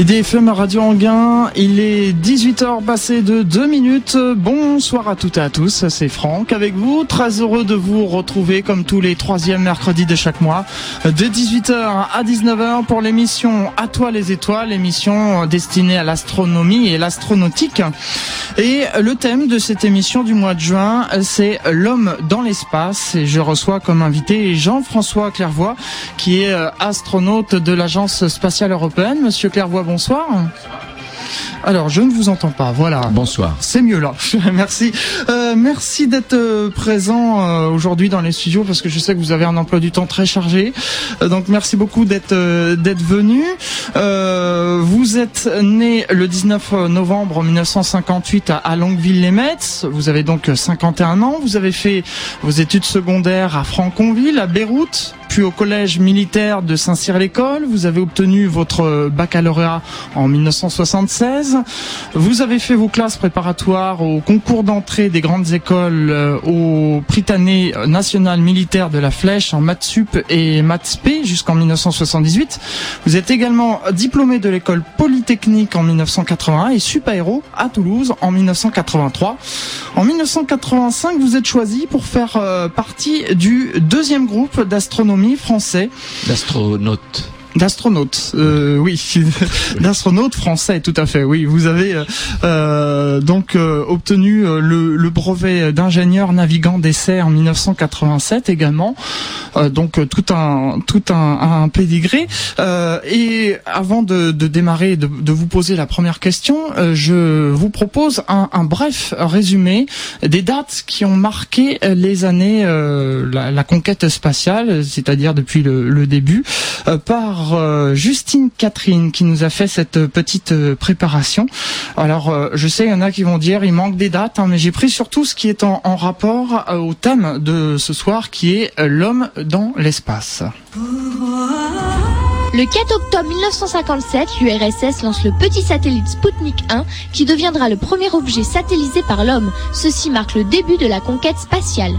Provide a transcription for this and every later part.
IDFM Radio Anguin, il est 18h passé de 2 minutes. Bonsoir à toutes et à tous, c'est Franck avec vous. Très heureux de vous retrouver comme tous les troisièmes mercredis de chaque mois, de 18h à 19h pour l'émission À toi les étoiles, émission destinée à l'astronomie et l'astronautique. Et le thème de cette émission du mois de juin, c'est l'homme dans l'espace. Et je reçois comme invité Jean-François Clairvoy, qui est astronaute de l'Agence spatiale européenne. Monsieur Clairvoy, bonsoir. Alors, je ne vous entends pas. Voilà. Bonsoir. C'est mieux là. merci. Euh, merci d'être euh, présent euh, aujourd'hui dans les studios parce que je sais que vous avez un emploi du temps très chargé. Donc, merci beaucoup d'être d'être venu. vous êtes né le 19 novembre 1958 à, à Longueville-les-Metz. Vous avez donc 51 ans. Vous avez fait vos études secondaires à Franconville, à Beyrouth, puis au collège militaire de Saint-Cyr-l'École. Vous avez obtenu votre baccalauréat en 1976. Vous avez fait vos classes préparatoires au concours d'entrée des grandes écoles euh, au Prytanée national militaire de la Flèche en maths sup et maths spé jusqu'en 1978. Vous êtes également diplômé de l'école polytechnique en 1981 et sup aéro à Toulouse en 1983. En 1985, vous êtes choisi pour faire euh, partie du deuxième groupe d'astronomie français. D'astronautes. D'astronaute, euh, oui, d'astronaute français, tout à fait. Oui, vous avez euh, euh donc euh, obtenu euh, le, le, brevet d'ingénieur navigant d'essai en 1987 également. donc tout un tout un, un pédigré. et avant de, de démarrer, de, de, vous poser la première question, je vous propose un, un, bref résumé des dates qui ont marqué les années la, la, conquête spatiale, c'est-à-dire depuis le, le début, par euh, Justine Catherine qui nous a fait cette petite euh, préparation. Alors euh, je sais, il y en a qui vont dire il manque des dates, hein, mais j'ai pris surtout ce qui est en, en rapport au thème de ce soir qui est l'homme dans l'espace. Le 4 octobre 1957, l'URSS lance le petit satellite Sputnik 1 qui deviendra le premier objet satellisé par l'homme. Ceci marque le début de la conquête spatiale.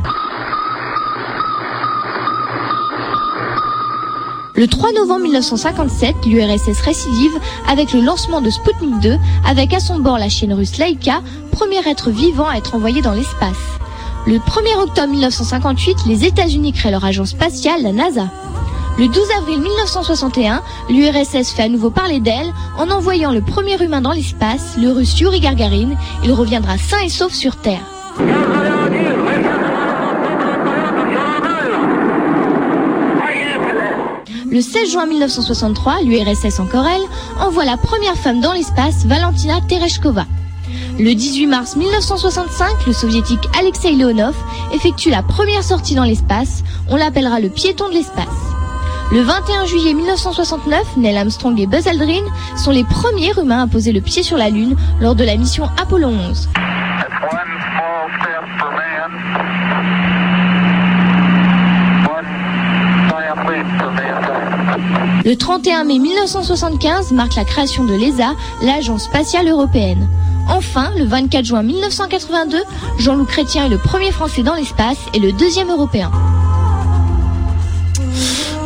Le 3 novembre 1957, l'URSS récidive avec le lancement de Sputnik 2, avec à son bord la chienne russe Laika, premier être vivant à être envoyé dans l'espace. Le 1er octobre 1958, les États-Unis créent leur agence spatiale, la NASA. Le 12 avril 1961, l'URSS fait à nouveau parler d'elle en envoyant le premier humain dans l'espace, le russe Yuri Gagarin. Il reviendra sain et sauf sur Terre. Le 16 juin 1963, l'URSS encore elle, envoie la première femme dans l'espace, Valentina Tereshkova. Le 18 mars 1965, le soviétique Alexei Leonov effectue la première sortie dans l'espace, on l'appellera le piéton de l'espace. Le 21 juillet 1969, Neil Armstrong et Buzz Aldrin sont les premiers humains à poser le pied sur la Lune lors de la mission Apollo 11. Le 31 mai 1975 marque la création de l'ESA, l'Agence spatiale européenne. Enfin, le 24 juin 1982, Jean-Loup Chrétien est le premier Français dans l'espace et le deuxième Européen.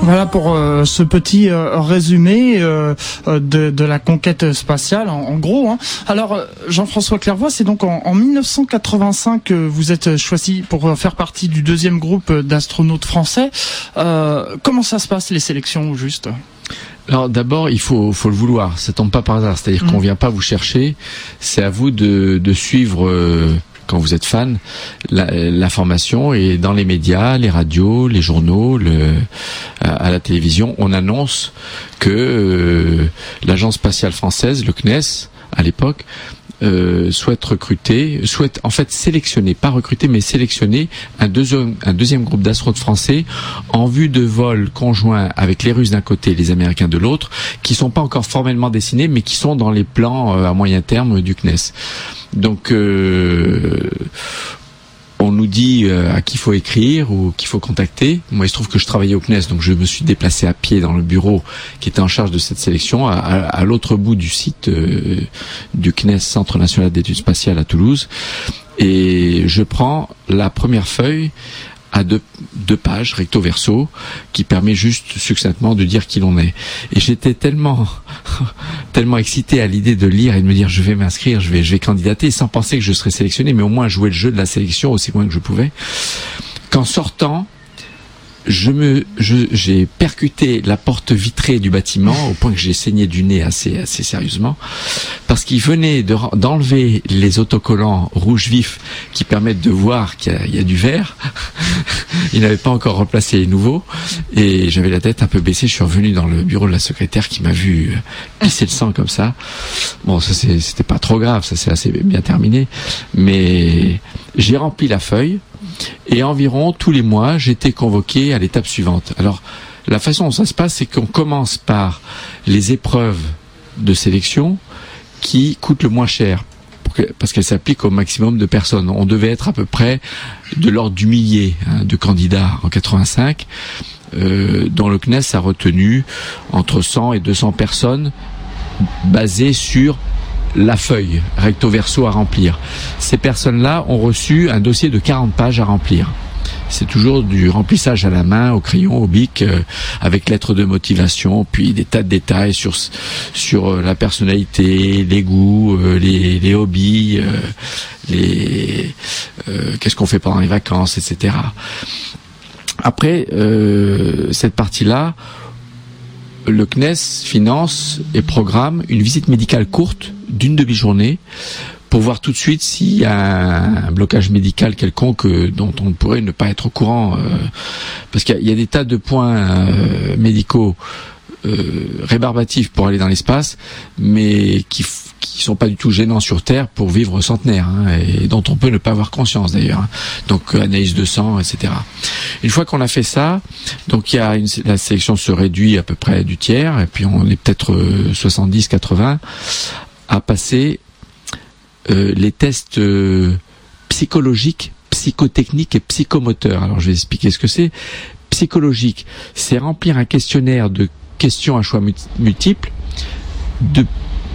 Voilà pour euh, ce petit euh, résumé euh, de, de, la conquête spatiale, en, en gros. Hein. Alors, Jean-François Clairvoy, c'est donc en, en, 1985 que vous êtes choisi pour faire partie du deuxième groupe d'astronautes français. comment ça se passe les sélections, au juste? Alors d'abord, il faut, faut le vouloir. Ça tombe pas par hasard. C'est-à-dire qu'on mmh. vient pas vous chercher. C'est à vous de, de suivre quand vous êtes fan, l'information est dans les médias, les radios, les journaux, à la télévision. On annonce que euh, l'agence spatiale française, le CNES, à l'époque, euh, souhaite recruter, souhaite en fait sélectionner, pas recruter, mais sélectionner un deuxième, un deuxième groupe d'astronautes français en vue de vols conjoints avec les Russes d'un côté et les Américains de l'autre, qui sont pas encore formellement dessinés, mais qui sont dans les plans euh, à moyen terme du CNES. Donc euh, on nous dit euh, à qui faut écrire ou qu'il faut contacter. Moi, il se trouve que je travaillais au CNES, donc je me suis déplacé à pied dans le bureau qui était en charge de cette sélection, à, l'autre bout du site euh, du CNES, Centre national d'études spatiales à Toulouse. Et je prends la première feuille à deux, deux pages recto verso qui permet juste succinctement de dire qui l'on est. Et j'étais tellement tellement excité à l'idée de lire et de me dire je vais m'inscrire, je vais, je vais candidater, sans penser que je serais sélectionné, mais au moins jouer le jeu de la sélection aussi loin que je pouvais. Qu'en sortant, je me, j'ai percuté la porte vitrée du bâtiment au point que j'ai saigné du nez assez, assez sérieusement, parce qu'il venait d'enlever les autocollants rouge vif qui permettent de voir qu'il y, a du vert. Il n'avait pas encore replacé les nouveaux, et j'avais la tête un peu baissée. Je suis revenu dans le bureau de la secrétaire qui m'a vu pisser le sang comme ça. Bon, ça c'était pas trop grave, ça s'est assez bien terminé, mais j'ai rempli la feuille. Et environ tous les mois, j'étais convoqué à l'étape suivante. Alors, la façon dont ça se passe, c'est qu'on commence par les épreuves de sélection qui coûtent le moins cher parce qu'elles s'appliquent au maximum de personnes. On devait être à peu près de l'ordre du millier hein, de candidats en 85, euh, dont le CNES a retenu entre 100 et 200 personnes basées sur la feuille recto verso à remplir. Ces personnes-là ont reçu un dossier de 40 pages à remplir. C'est toujours du remplissage à la main, au crayon, au bic, euh, avec lettres de motivation, puis des tas de détails sur sur euh, la personnalité, les goûts, euh, les, les, hobbies, les qu'est-ce qu'on fait pendant les vacances, etc. Après cette partie-là, le CNES finance et programme une visite médicale courte d'une demi-journée pour voir tout de suite s'il y a un, blocage médical quelconque euh, dont on pourrait ne pas être au courant. Euh, parce qu'il y, a des tas de points euh, médicaux rébarbatifs pour aller dans l'espace, mais qui qui sont pas du tout gênants sur Terre pour vivre centenaire, hein, et dont on peut ne pas avoir conscience d'ailleurs. Hein. Donc analyse de sang, etc. Une fois qu'on a fait ça, donc il y a une, la sélection se réduit à peu près du tiers, et puis on est peut-être 70-80 à passer euh, les tests euh, psychologiques, psychotechniques et psychomoteurs. Alors je vais expliquer ce que c'est. Psychologique, c'est remplir un questionnaire de questions à choix multiples de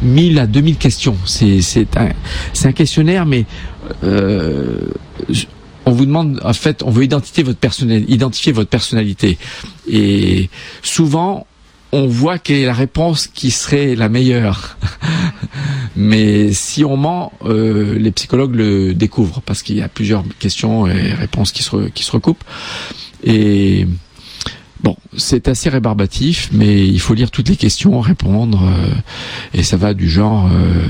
1000 à 2000 questions. C'est un questionnaire, mais euh, on vous demande en fait, on veut identifier votre identifier votre personnalité. Et souvent, on voit quelle est la réponse qui serait la meilleure. Mais si on ment, euh, les psychologues le découvrent parce qu'il y a plusieurs questions et réponses qui se, qui se recoupent. Et Bon, c'est assez rébarbatif, mais il faut lire toutes les questions, répondre, euh, et ça va du genre, euh,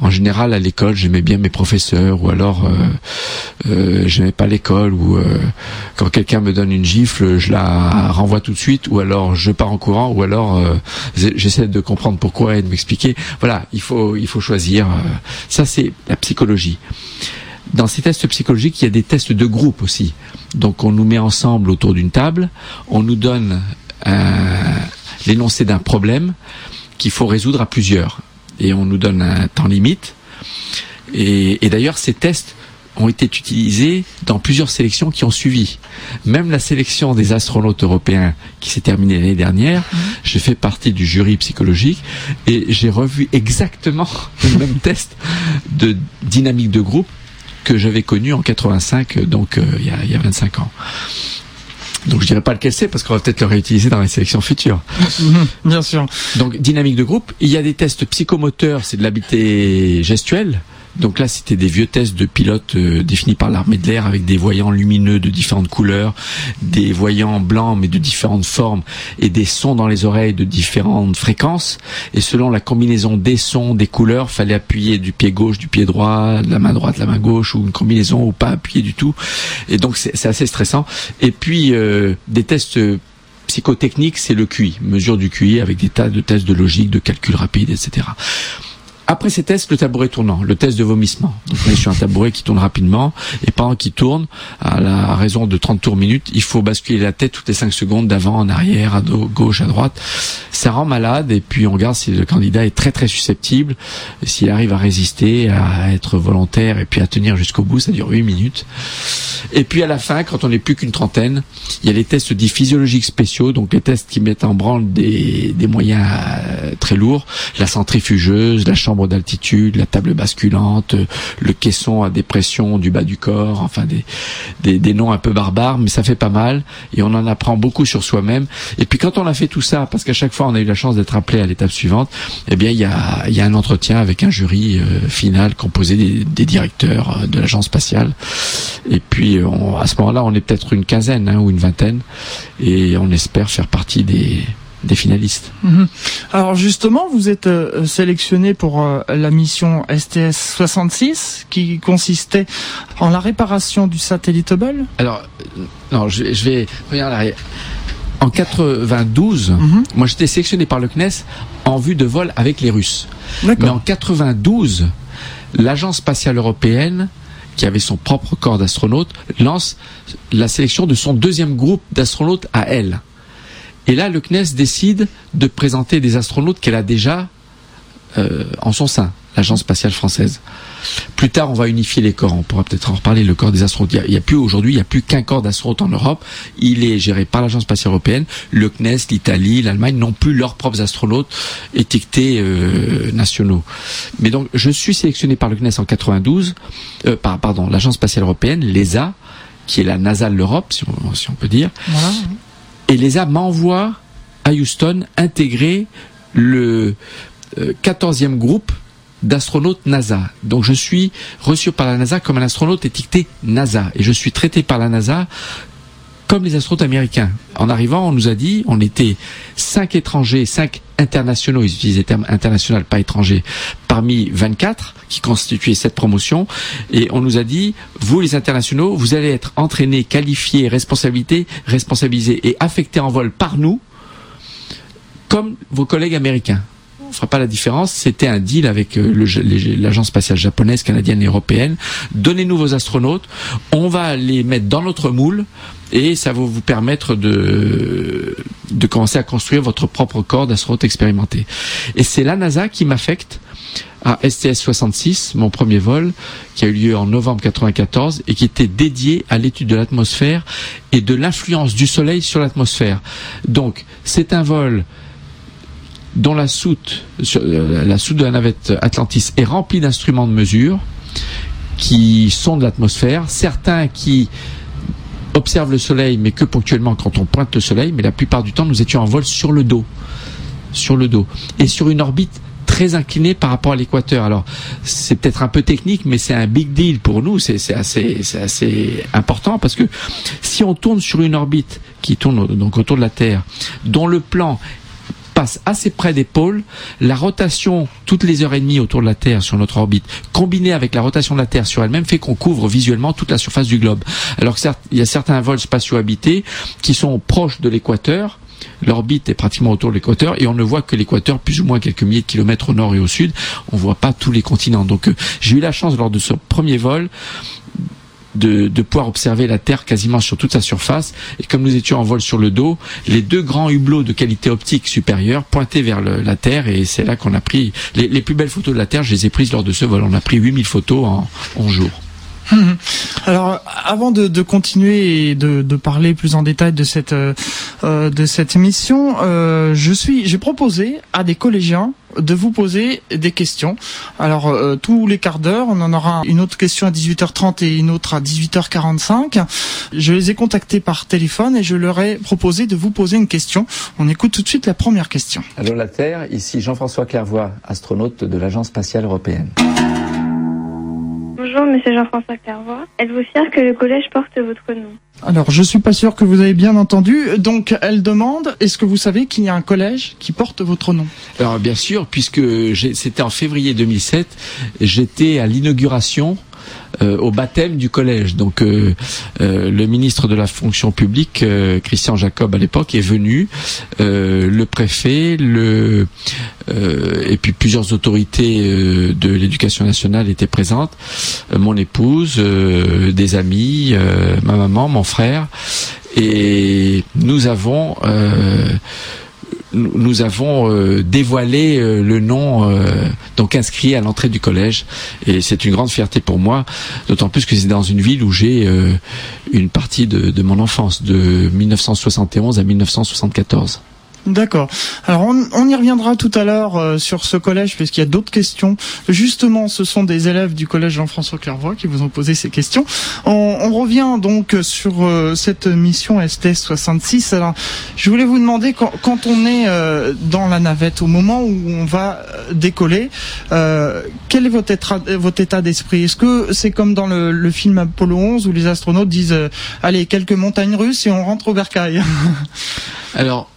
en général à l'école, j'aimais bien mes professeurs, ou alors euh, j'aimais pas l'école, ou quand quelqu'un me donne une gifle, je la renvoie tout de suite, ou alors je pars en courant, ou alors j'essaie de comprendre pourquoi et de m'expliquer. Voilà, il faut il faut choisir. ça c'est la psychologie. Dans ces tests psychologiques, il y a des tests de groupe aussi. Donc on nous met ensemble autour d'une table, on nous donne l'énoncé d'un problème qu'il faut résoudre à plusieurs. Et on nous donne un temps limite. Et, d'ailleurs, ces tests ont été utilisés dans plusieurs sélections qui ont suivi. Même la sélection des astronautes européens qui s'est terminée l'année dernière, mmh. je fais partie du jury psychologique et j'ai revu exactement le même test de dynamique de groupe que j'avais connu en 85, donc euh, il y, a, il y a 25 ans. Donc je dirais pas lequel c'est parce qu'on va peut-être le réutiliser dans les sélections futures. Bien sûr. Donc dynamique de groupe, il y a des tests psychomoteurs, c'est de l'habité gestuelle. Donc là, c'était des vieux tests de pilotes euh, définis par l'armée de l'air avec des voyants lumineux de différentes couleurs, des voyants blancs mais de différentes formes et des sons dans les oreilles de différentes fréquences. Et selon la combinaison des sons, des couleurs, fallait appuyer du pied gauche, du pied droit, de la main droite, de la main gauche ou une combinaison ou pas appuyer du tout. Et donc c'est assez stressant. Et puis euh, des tests psychotechniques, c'est le QI, mesure du QI avec des tas de tests de logique, de calcul rapide, etc. Après ces tests, le tabouret tournant, le test de vomissement. Donc on est sur un tabouret qui tourne rapidement et pendant qu'il tourne, à la raison de 30 tours minutes, il faut basculer la tête toutes les 5 secondes d'avant en arrière, à gauche, à droite. Ça rend malade et puis on regarde si le candidat est très très susceptible, s'il arrive à résister, à être volontaire et puis à tenir jusqu'au bout, ça dure 8 minutes. Et puis à la fin, quand on n'est plus qu'une trentaine, il y a les tests dits physiologiques spéciaux, donc les tests qui mettent en branle des, des moyens euh, très lourds, la centrifugeuse, la chambre d'altitude, la table basculante, le caisson à dépression du bas du corps, enfin des, des, des noms un peu barbares, mais ça fait pas mal et on en apprend beaucoup sur soi-même. Et puis quand on a fait tout ça, parce qu'à chaque fois on a eu la chance d'être appelé à l'étape suivante, eh bien il y a, y a un entretien avec un jury euh, final composé des, des directeurs euh, de l'agence spatiale. Et puis on, à ce moment-là, on est peut-être une quinzaine hein, ou une vingtaine, et on espère faire partie des des finalistes. Mhm. Alors justement, vous êtes euh, sélectionné pour euh, la mission STS-66 qui consistait en la réparation du satellite Hubble. Alors, euh, non, je, je vais regarder en arrière. En 92, Mhm. moi j'étais sélectionné par le CNES en vue de vol avec les Russes. Mais en 92, l'agence spatiale européenne, qui avait son propre corps d'astronautes, lance la sélection de son deuxième groupe d'astronautes à elle. Et là, le CNES décide de présenter des astronautes qu'elle a déjà euh, en son sein, l'agence spatiale française. Plus tard, on va unifier les corps. On pourra peut-être en reparler. Le corps des astronautes. Il y a- il y a, plus aujourd'hui, il n'y a plus qu'un corps d'astronautes en Europe. Il est géré par l'agence spatiale européenne. Le CNES, l'Italie, l'Allemagne n'ont plus leurs propres astronautes étiquetés euh, nationaux. Mais donc, je suis sélectionné par le CNES en 92, euh, par, pardon, l'agence spatiale européenne, l'ESA, qui est la NASA de l'Europe, si on, si on peut dire. Voilà. Et l'ESA m'envoie à Houston intégrer le euh, 14e groupe d'astronautes NASA. Donc je suis reçu par la NASA comme un astronaute étiqueté NASA. Et je suis traité par la NASA comme les astronautes américains. En arrivant, on nous a dit, on était cinq étrangers, cinq internationaux, ils utilisent les termes international, pas étrangers, parmi 24 qui constituaient cette promotion. Et on nous a dit, vous les internationaux, vous allez être entraînés, qualifiés, responsabilités, responsabilisés et affectés en vol par nous, comme vos collègues américains. On fera pas la différence. C'était un deal avec euh, l'agence spatiale japonaise, canadienne et européenne. Donnez-nous vos astronautes. On va les mettre dans notre moule et ça va vous permettre de, de commencer à construire votre propre corps d'astronautes expérimentés. Et c'est la NASA qui m'affecte à STS-66, mon premier vol, qui a eu lieu en novembre 94 et qui était dédié à l'étude de l'atmosphère et de l'influence du Soleil sur l'atmosphère. Donc, c'est un vol dont la soute, euh, la soute de la navette Atlantis est remplie d'instruments de mesure qui sont de l'atmosphère, certains qui observent le soleil, mais que ponctuellement quand on pointe le soleil, mais la plupart du temps nous étions en vol sur le dos, sur le dos, et sur une orbite très inclinée par rapport à l'équateur. Alors c'est peut-être un peu technique, mais c'est un big deal pour nous, c'est assez, assez important parce que si on tourne sur une orbite qui tourne donc autour de la Terre, dont le plan passe assez près des pôles, la rotation toutes les heures et demie autour de la Terre sur notre orbite, combinée avec la rotation de la Terre sur elle-même, fait qu'on couvre visuellement toute la surface du globe. Alors il y a certains vols spatiaux habités qui sont proches de l'équateur, L'orbite est pratiquement autour de l'équateur et on ne voit que l'équateur plus ou moins quelques milliers de kilomètres au nord et au sud. On voit pas tous les continents. Donc euh, j'ai eu la chance lors de ce premier vol de, pouvoir observer la Terre quasiment sur toute sa surface. Et comme nous étions en vol sur le dos, les deux grands hublots de qualité optique supérieure pointaient vers la Terre et c'est là qu'on a pris les, les plus belles photos de la Terre. Je les ai prises lors de ce vol. On a pris 8000 photos en 11 jours. Alors, avant de, de continuer et de, de parler plus en détail de cette euh, euh, de cette émission, euh, je suis, j'ai proposé à des collégiens de vous poser des questions. Alors, euh, tous les quarts d'heure, on en aura une autre question à 18h30 et une autre à 18h45. Je les ai contactés par téléphone et je leur ai proposé de vous poser une question. On écoute tout de suite la première question. Allô la Terre, ici Jean-François Clairvoy, astronaute de l'Agence spatiale européenne. Bonjour, monsieur Jean-François Clairvoy. Êtes-vous fier que le collège porte votre nom Alors, je suis pas sûr que vous avez bien entendu. Donc, elle demande est-ce que vous savez qu'il y a un collège qui porte votre nom Alors bien sûr, puisque c'était en février 2007, j'étais à l'inauguration euh, au baptême du collège. Donc euh, euh, le ministre de la fonction publique, euh, Christian Jacob à l'époque, est venu, euh, le préfet, le euh, et puis plusieurs autorités de l'éducation nationale étaient présentes, mon épouse, des amis, ma maman, mon frère, et nous avons nous avons euh, dévoilé euh, le nom euh, donc inscrit à l'entrée du collège et c'est une grande fierté pour moi d'autant plus que c'est dans une ville où j'ai une partie de, de mon enfance de 1971 à 1974. D'accord. Alors on, y reviendra tout à l'heure euh, sur ce collège puisqu'il y a d'autres questions. Justement, ce sont des élèves du collège Jean-François Clairvoy qui vous ont posé ces questions. On, revient donc sur euh, cette mission STS 66. Alors, je voulais vous demander quand, on est euh, dans la navette, au moment où on va décoller, quel est votre état, votre état d'esprit? Est-ce que c'est comme dans le, le, film Apollo 11 où les astronautes disent allez quelques montagnes russes et on rentre au bercail? Alors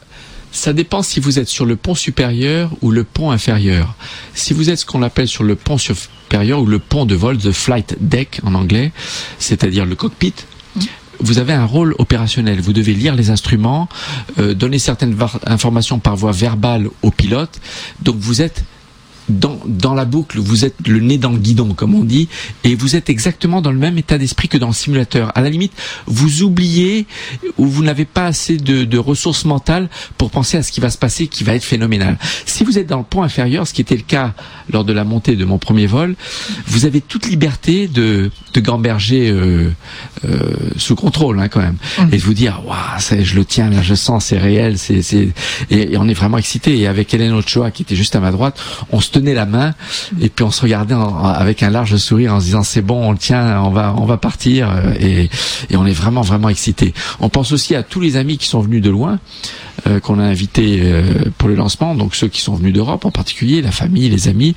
ça dépend si vous êtes sur le pont supérieur ou le pont inférieur. Si vous êtes ce qu'on appelle sur le pont supérieur ou le pont de vol, the flight deck en anglais, c'est-à-dire le cockpit, vous avez un rôle opérationnel. Vous devez lire les instruments, euh, donner certaines informations par voie verbale au pilote. Donc vous êtes dans, dans la boucle, vous êtes le nez dans le guidon, comme on dit, et vous êtes exactement dans le même état d'esprit que dans le simulateur. À la limite, vous oubliez ou vous n'avez pas assez de, de, ressources mentales pour penser à ce qui va se passer, qui va être phénoménal. Si vous êtes dans le point inférieur, ce qui était le cas lors de la montée de mon premier vol, vous avez toute liberté de, de gamberger euh, euh, sous contrôle, hein, quand même, mmh. et de vous dire, waouh, je le tiens, là, je sens, c'est réel, c'est, c'est, et, et, on est vraiment excité. Et avec Hélène Ochoa, qui était juste à ma droite, on se tenait la main et puis on se regardait avec un large sourire en se disant c'est bon, on le tient, on va on va partir euh, et, et on est vraiment vraiment excité. On pense aussi à tous les amis qui sont venus de loin. Euh, qu'on a invités euh, pour le lancement, donc ceux qui sont venus d'Europe en particulier, la famille, les amis.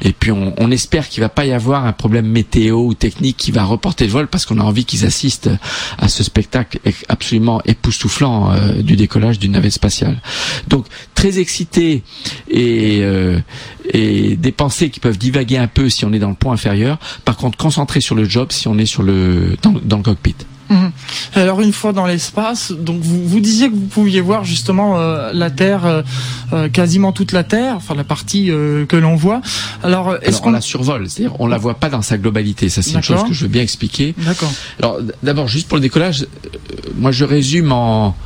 Et puis on, on espère qu'il va pas y avoir un problème météo ou technique qui va reporter le vol parce qu'on a envie qu'ils assistent à ce spectacle absolument époustouflant du décollage d'une navette spatiale. Donc très excité et, et des pensées qui peuvent divaguer un peu si on est dans le point inférieur. Par contre, concentré sur le job si on est sur le dans, le cockpit. Mhm. Alors une fois dans l'espace, donc vous, vous disiez que vous pouviez voir justement euh, la Terre, euh, euh, quasiment toute la Terre, enfin la partie que l'on voit. Alors est-ce qu'on la survole, c'est-à-dire on la voit pas dans sa globalité. Ça c'est une chose que je veux bien expliquer. D'accord. Alors d'abord juste pour le décollage, moi je résume en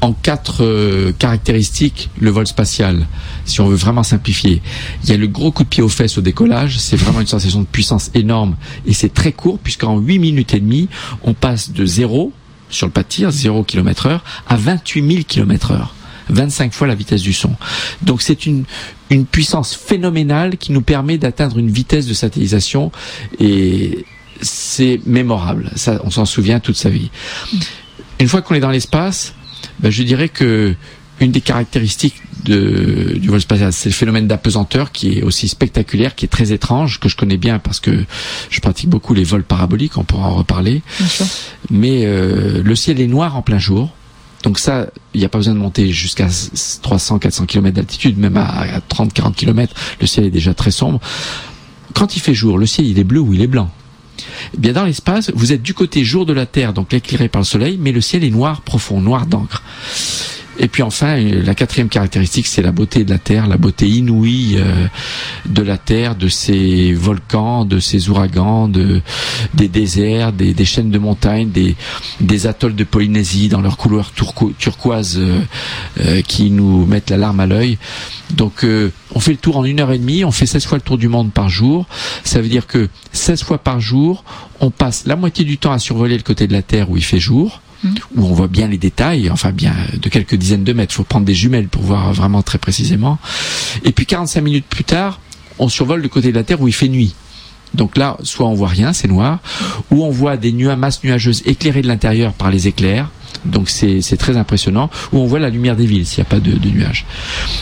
en quatre euh, caractéristiques le vol spatial, si on veut vraiment simplifier. Il y a le gros coup de pied aux fesses au décollage, c'est vraiment une sensation de puissance énorme et c'est très court puisqu'en 8 minutes et demie, on passe de 0 sur le pas de tir, 0 km heure, à 28 000 km heure. 25 fois la vitesse du son. Donc c'est une, une puissance phénoménale qui nous permet d'atteindre une vitesse de satellisation et c'est mémorable. Ça, on s'en souvient toute sa vie. Une fois qu'on est dans l'espace, ben, je dirais que une des caractéristiques de, du vol spatial, c'est le phénomène d'apesanteur qui est aussi spectaculaire, qui est très étrange, que je connais bien parce que je pratique beaucoup les vols paraboliques, on pourra en reparler. Mais euh, le ciel est noir en plein jour. Donc ça, il n'y a pas besoin de monter jusqu'à 300-400 km d'altitude, même à 30-40 km, le ciel est déjà très sombre. Quand il fait jour, le ciel il est bleu ou il est blanc. Eh bien dans l'espace, vous êtes du côté jour de la Terre, donc éclairé par le soleil, mais le ciel est noir profond, noir d'encre. Et puis enfin, la quatrième caractéristique, c'est la beauté de la Terre, la beauté inouïe euh, de la Terre, de ses volcans, de ses ouragans, de, des déserts, des, des chaînes de montagnes, des, des atolls de Polynésie dans leur couleur turquoise euh, euh, qui nous mettent la larme à l'œil. Donc on fait le tour en une heure et demie, on fait 16 fois le tour du monde par jour. Ça veut dire que 16 fois par jour, on passe la moitié du temps à survoler le côté de la Terre où il fait jour, où on voit bien les détails, enfin bien de quelques dizaines de mètres. Il faut prendre des jumelles pour voir vraiment très précisément. Et puis 45 minutes plus tard, on survole le côté de la Terre où il fait nuit. Donc là, soit on voit rien, c'est noir, ou on voit des nuages, masses nuageuses éclairées de l'intérieur par les éclairs. Donc c'est très impressionnant. Ou on voit la lumière des villes s'il n'y a pas de, de, nuages.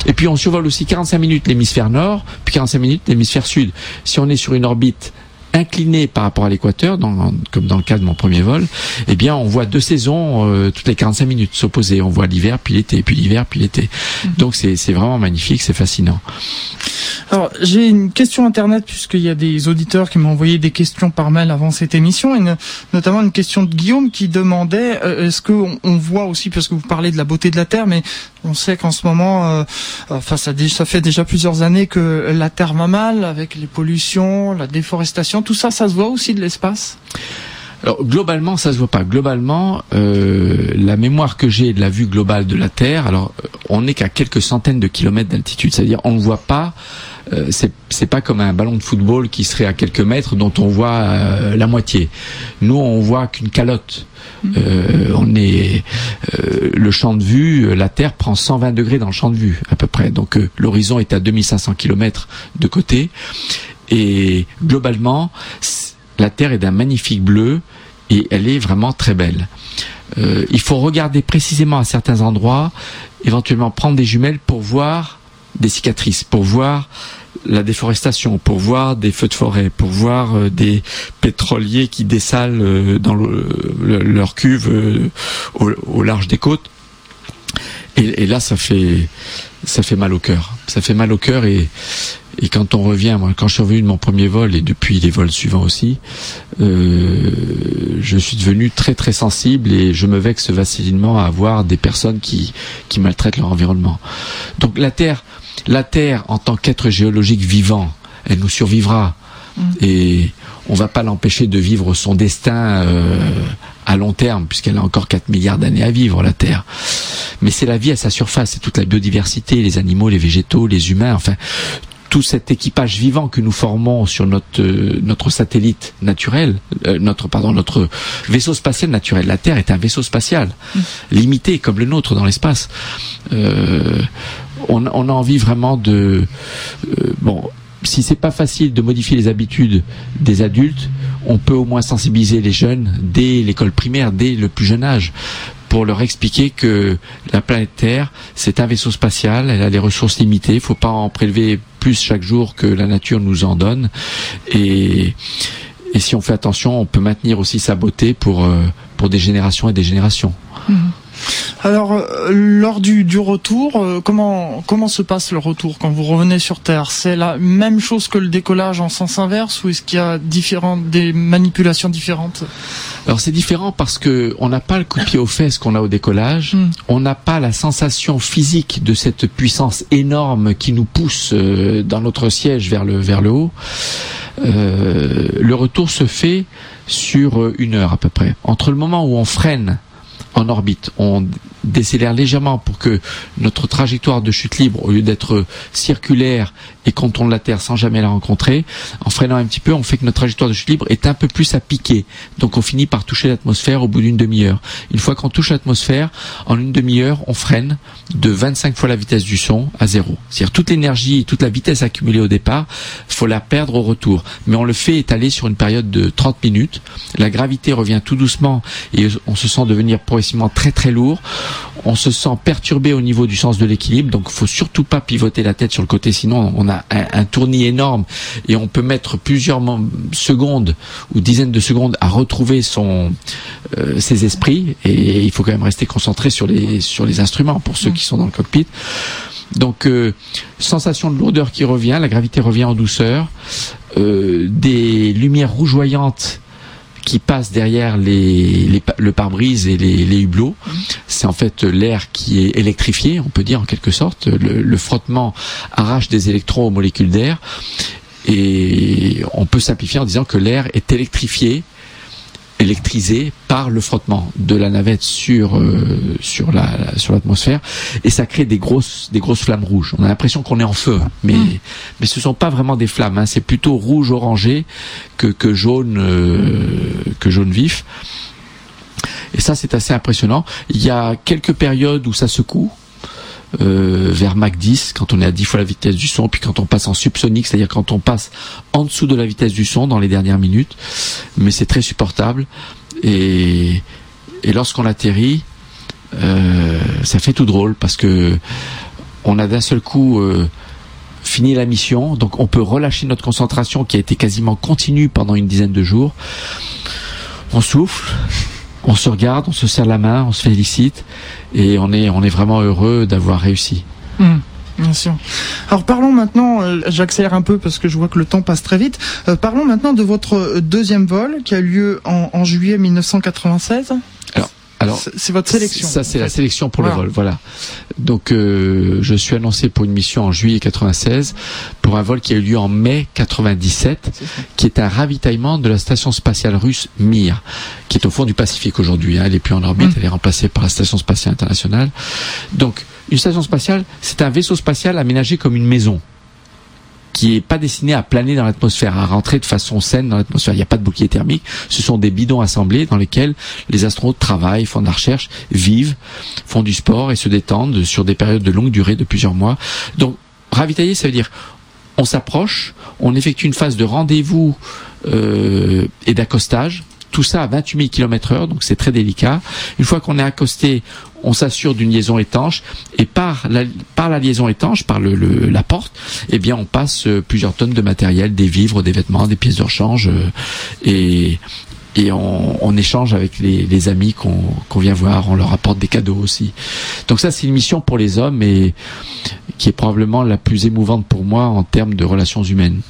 Et puis on survole aussi 45 minutes l'hémisphère nord, puis 45 minutes l'hémisphère sud. Si on est sur une orbite incliné par rapport à l'équateur, comme dans le cas de mon premier vol, eh bien, on voit deux saisons euh, toutes les 45 minutes s'opposer. On voit l'hiver, puis l'été, puis l'hiver, puis l'été. Mhm. Donc, c'est vraiment magnifique, c'est fascinant. Alors, j'ai une question internet puisqu'il y a des auditeurs qui m'ont envoyé des questions par mail avant cette émission, et notamment une question de Guillaume qui demandait euh, est-ce qu'on on voit aussi, parce que vous parlez de la beauté de la Terre, mais on sait qu'en ce moment, euh, enfin ça, ça fait déjà plusieurs années que la Terre va mal avec les pollutions, la déforestation, tout ça, ça se voit aussi de l'espace? Alors globalement, ça se voit pas. Globalement, euh, la mémoire que j'ai de la vue globale de la Terre, alors on n'est qu'à quelques centaines de kilomètres d'altitude, c'est-à-dire on ne voit pas. Euh, c'est c'est pas comme un ballon de football qui serait à quelques mètres dont on voit euh, la moitié. Nous, on voit qu'une calotte. Mm. Euh, on est euh, le champ de vue, la Terre prend 120 degrés dans le champ de vue à peu près. Donc l'horizon est à 2500 km de côté et globalement, la Terre est d'un magnifique bleu et elle est vraiment très belle. il faut regarder précisément à certains endroits, éventuellement prendre des jumelles pour voir des cicatrices, pour voir la déforestation, pour voir des feux de forêt, pour voir euh, des pétroliers qui dessalent euh, dans leur cuve euh, au, large des côtes. Et, là, ça fait ça fait mal au cœur. Ça fait mal au cœur et et quand on revient, moi, quand je suis revenu de mon premier vol et depuis les vols suivants aussi, je suis devenu très très sensible et je me vexe facilement à voir des personnes qui qui maltraitent leur environnement. Donc la Terre, la Terre, en tant qu'être géologique vivant, elle nous survivra. Mm. Et on va pas l'empêcher de vivre son destin euh, à long terme, puisqu'elle a encore 4 milliards d'années à vivre, la Terre. Mais c'est la vie à sa surface, c'est toute la biodiversité, les animaux, les végétaux, les humains, enfin, tout cet équipage vivant que nous formons sur notre euh, notre satellite naturel, euh, notre pardon notre vaisseau spatial naturel. La Terre est un vaisseau spatial mm. limité comme le nôtre dans l'espace. Euh, on, on, a envie vraiment de euh, bon. Si c'est pas facile de modifier les habitudes des adultes, on peut au moins sensibiliser les jeunes dès l'école primaire, dès le plus jeune âge, pour leur expliquer que la planète Terre, c'est un vaisseau spatial, elle a des ressources limitées, faut pas en prélever plus chaque jour que la nature nous en donne. Et, si on fait attention, on peut maintenir aussi sa beauté pour, euh, pour des générations et des générations. Mmh. Alors, euh, lors du, du retour, euh, comment comment se passe le retour quand vous revenez sur Terre? C'est la même chose que le décollage en sens inverse ou est-ce qu'il y a différentes, des manipulations différentes? Alors c'est différent parce que on n'a pas le coup de pied aux fesses qu'on a au décollage, hmm. on n'a pas la sensation physique de cette puissance énorme qui nous pousse euh, dans notre siège vers le vers le haut. le retour se fait sur une heure à peu près. Entre le moment où on freine en orbite. On décélère légèrement pour que notre trajectoire de chute libre, au lieu d'être circulaire et qu'on tourne la Terre sans jamais la rencontrer, en freinant un petit peu, on fait que notre trajectoire de chute libre est un peu plus à piquer. Donc on finit par toucher l'atmosphère au bout d'une demi-heure. Une fois qu'on touche l'atmosphère, en une demi-heure, on freine de 25 fois la vitesse du son à zéro. C'est-à-dire toute l'énergie, toute la vitesse accumulée au départ, faut la perdre au retour. Mais on le fait étaler sur une période de 30 minutes. La gravité revient tout doucement et on se sent devenir progressivement très très lourd on se sent perturbé au niveau du sens de l'équilibre, donc il faut surtout pas pivoter la tête sur le côté, sinon on a un, tournis énorme et on peut mettre plusieurs secondes ou dizaines de secondes à retrouver son euh, ses esprits et il faut quand même rester concentré sur les sur les instruments pour ceux mm. qui sont dans le cockpit. Donc euh, sensation de lourdeur qui revient, la gravité revient en douceur, euh, des lumières rougeoyantes qui passe derrière les, le pare-brise et les, hublots. C'est en fait l'air qui est électrifié, on peut dire en quelque sorte. Le, frottement arrache des électrons aux molécules d'air. Et on peut simplifier en disant que l'air est électrifié électrisé par le frottement de la navette sur euh, sur la sur l'atmosphère et ça crée des grosses des grosses flammes rouges. On a l'impression qu'on est en feu, mais mm. mais ce sont pas vraiment des flammes. Hein. C'est plutôt rouge orangé que que jaune euh, que jaune vif. Et ça c'est assez impressionnant. Il y a quelques périodes où ça secoue euh, vers Mach 10 quand on est à 10 fois la vitesse du son, puis quand on passe en subsonique, c'est-à-dire quand on passe en dessous de la vitesse du son dans les dernières minutes. Mais c'est très supportable. Et, lorsqu'on atterrit, euh, ça fait tout drôle parce que on a d'un seul coup euh, fini la mission, donc on peut relâcher notre concentration qui a été quasiment continue pendant une dizaine de jours. On souffle, on se regarde, on se serre la main, on se félicite et on est, on est vraiment heureux d'avoir réussi. Hmm, bien sûr. Alors parlons maintenant, euh, j'accélère un peu parce que je vois que le temps passe très vite. Euh, parlons maintenant de votre deuxième vol qui a lieu en, en juillet 1996. Alors, c'est votre sélection. Ça, c'est la sélection pour le vol. Voilà. Donc, euh, je suis annoncé pour une mission en juillet 96 pour un vol qui a eu lieu en mai 97, qui est un ravitaillement de la station spatiale russe Mir, qui est au fond du Pacifique aujourd'hui. Hein. Elle est plus en orbite, mm. elle est remplacée par la station spatiale internationale. Donc, une station spatiale, c'est un vaisseau spatial aménagé comme une maison. Qui est pas destiné à planer dans l'atmosphère, à rentrer de façon saine dans l'atmosphère. Il n'y a pas de bouclier thermique. Ce sont des bidons assemblés dans lesquels les astronautes travaillent, font de la recherche, vivent, font du sport et se détendent sur des périodes de longue durée de plusieurs mois. Donc, ravitailler, ça veut dire on s'approche, on effectue une phase de rendez-vous euh, et d'accostage tout ça à 28 000 km heure, donc c'est très délicat. Une fois qu'on est accosté, on s'assure d'une liaison étanche et par la, liaison étanche, par la porte, eh bien on passe euh, plusieurs tonnes de matériel, des vivres, des vêtements, des pièces de rechange euh, et on, échange avec les, amis qu'on vient voir, on leur apporte des cadeaux aussi. Donc ça c'est une mission pour les hommes et qui est probablement la plus émouvante pour moi en termes de relations humaines.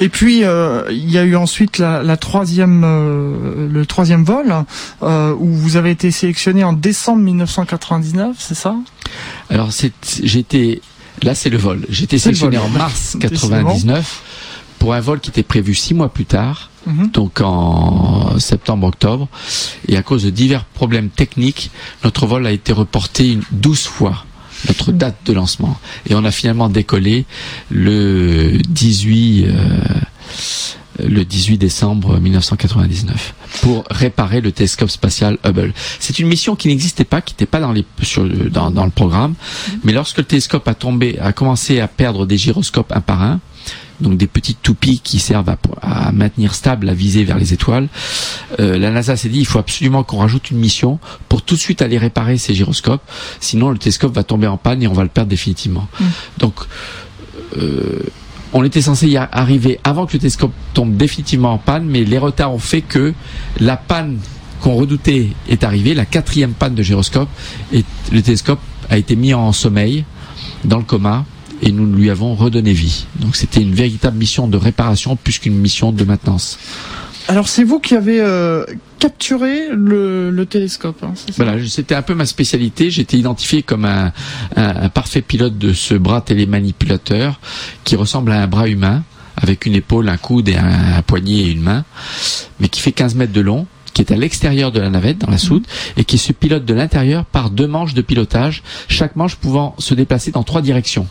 Et puis euh, il y a eu ensuite la, troisième, euh, le troisième vol euh, où vous avez été sélectionné en décembre 1999, c'est ça? Alors j'étais là c'est le vol. J'étais sélectionné en mars 99 pour un vol qui était prévu six mois plus tard. Mhm. Donc en septembre-octobre. Et à cause de divers problèmes techniques, notre vol a été reporté une douze fois notre date de lancement. Et on a finalement décollé le 18 euh, le 18 décembre 1999 pour réparer le télescope spatial Hubble. C'est une mission qui n'existait pas, qui n'était pas dans, les, sur, dans, dans le programme, mhm. mais lorsque le télescope a tombé, a commencé à perdre des gyroscopes un par un, donc des petites toupies qui servent à, maintenir stable la visée vers les étoiles. Euh, la NASA s'est dit il faut absolument qu'on rajoute une mission pour tout de suite aller réparer ces gyroscopes, sinon le télescope va tomber en panne et on va le perdre définitivement. Mm. Donc euh, on était censé y arriver avant que le télescope tombe définitivement en panne, mais les retards ont fait que la panne qu'on redoutait est arrivée, la quatrième panne de gyroscope, et le télescope a été mis en sommeil, dans le coma, et nous lui avons redonné vie. Donc c'était une véritable mission de réparation plus qu'une mission de maintenance. Alors c'est vous qui avez euh, capturé le, télescope. Hein, voilà, c'était un peu ma spécialité. J'étais identifié comme un, parfait pilote de ce bras télémanipulateur qui ressemble à un bras humain avec une épaule, un coude et un, poignet et une main, mais qui fait 15 mètres de long qui est à l'extérieur de la navette, dans la soute, mhm. et qui se pilote de l'intérieur par deux manches de pilotage, chaque manche pouvant se déplacer dans trois directions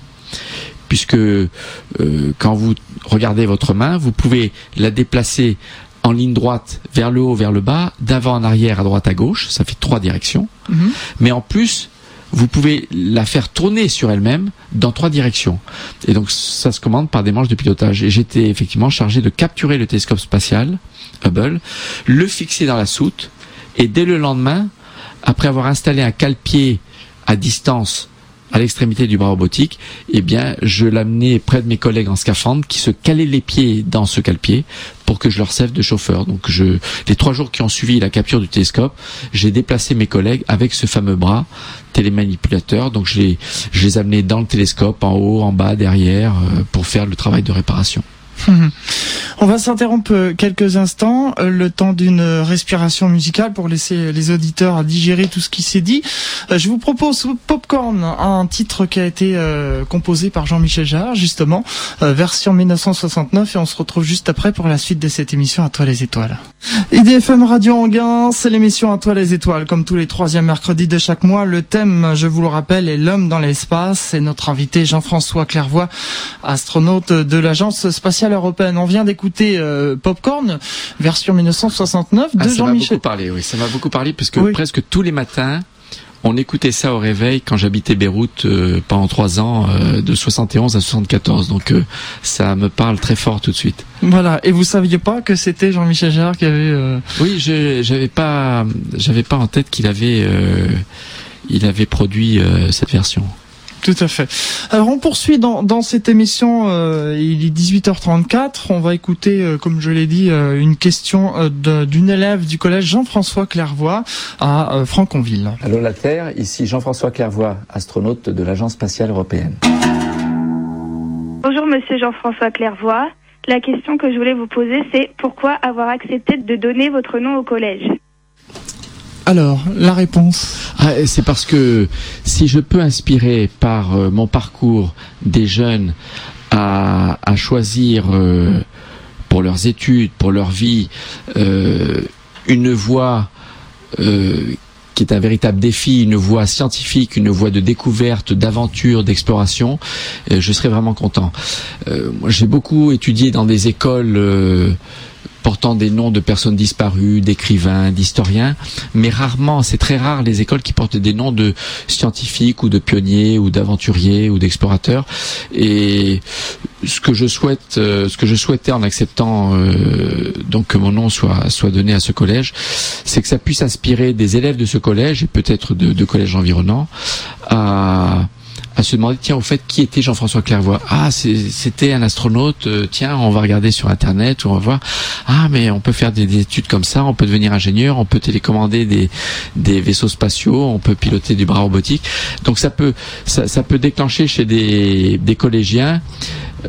puisque euh, quand vous regardez votre main, vous pouvez la déplacer en ligne droite vers le haut, vers le bas, d'avant en arrière, à droite, à gauche, ça fait trois directions. Mhm. Mais en plus, vous pouvez la faire tourner sur elle-même dans trois directions. Et donc ça se commande par des manches de pilotage. Et j'étais effectivement chargé de capturer le télescope spatial Hubble, le fixer dans la soute, et dès le lendemain, après avoir installé un cale-pied à distance à l'extrémité du bras robotique, eh bien, je l'amenais près de mes collègues en scaphandre qui se calaient les pieds dans ce cale-pied pour que je leur serve de chauffeur. Donc, je, les trois jours qui ont suivi la capture du télescope, j'ai déplacé mes collègues avec ce fameux bras télémanipulateur. Donc, je les, je les amenais dans le télescope, en haut, en bas, derrière, euh, pour faire le travail de réparation. On va s'interrompre quelques instants, euh, le temps d'une respiration musicale pour laisser les auditeurs digérer tout ce qui s'est dit. Euh, je vous propose Popcorn, un titre qui a été euh, composé par Jean-Michel Jarre, justement, version 1969, et on se retrouve juste après pour la suite de cette émission à toi les étoiles. IDFM Radio Anguin, c'est l'émission à toi les étoiles, comme tous les troisièmes mercredis de chaque mois. Le thème, je vous le rappelle, est l'homme dans l'espace. C'est notre invité Jean-François Clairvoy, astronaute de l'agence spatiale européenne. On vient d'écouter euh, Popcorn, version 1969 de ah, Jean-Michel. Ça m'a beaucoup parlé, oui, ça m'a beaucoup parlé parce que presque tous les matins, on écoutait ça au réveil quand j'habitais Beyrouth euh, pendant trois ans, euh, de 71 à 74. Donc ça me parle très fort tout de suite. Voilà. Et vous saviez pas que c'était Jean-Michel Gérard qui avait Oui, je j'avais pas, j'avais pas en tête qu'il avait, il avait produit cette version. Tout à fait. Alors on poursuit dans, dans cette émission, euh, il est 18h34, on va écouter, euh, comme je l'ai dit, euh, une question d'une élève du collège Jean-François Clairvoy à Franconville. Allô la Terre, ici Jean-François Clairvoy, astronaute de l'Agence spatiale européenne. Bonjour monsieur Jean-François Clairvoy. La question que je voulais vous poser, c'est pourquoi avoir accepté de donner votre nom au collège? Alors, la réponse ah, C'est parce que si je peux inspirer par euh, mon parcours des jeunes à, choisir euh, pour leurs études, pour leur vie, euh, une voie qui est un véritable défi, une voie scientifique, une voie de découverte, d'aventure, d'exploration, je serais vraiment content. J'ai beaucoup étudié dans des écoles portant des noms de personnes disparues, d'écrivains, d'historiens, mais rarement, c'est très rare les écoles qui portent des noms de scientifiques ou de pionniers ou d'aventuriers ou d'explorateurs. Et ce que je souhaite, euh, ce que je souhaitais en acceptant euh, donc que mon nom soit soit donné à ce collège, c'est que ça puisse inspirer des élèves de ce collège et peut-être de, de collèges environnants à à se demander tiens au fait qui était Jean-François Clairvoy? Ah c'était un astronaute euh, tiens on va regarder sur internet ou on va voir. Ah mais on peut faire des, études comme ça on peut devenir ingénieur on peut télécommander des, des vaisseaux spatiaux on peut piloter du bras robotique. Donc ça peut ça, ça peut déclencher chez des, des collégiens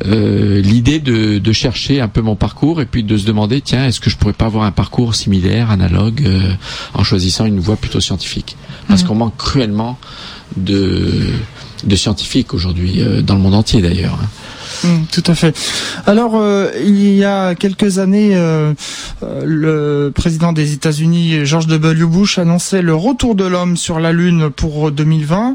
euh, l'idée de, de, chercher un peu mon parcours et puis de se demander tiens est-ce que je pourrais pas avoir un parcours similaire analogue euh, en choisissant une voie plutôt scientifique? Parce mmh. qu'on manque cruellement de de scientifiques aujourd'hui, euh, dans le monde entier d'ailleurs. Hein. Mmh, tout à fait. Alors, euh, il y a quelques années, euh, le président des États-Unis, George W. Bush, annonçait le retour de l'homme sur la Lune pour 2020.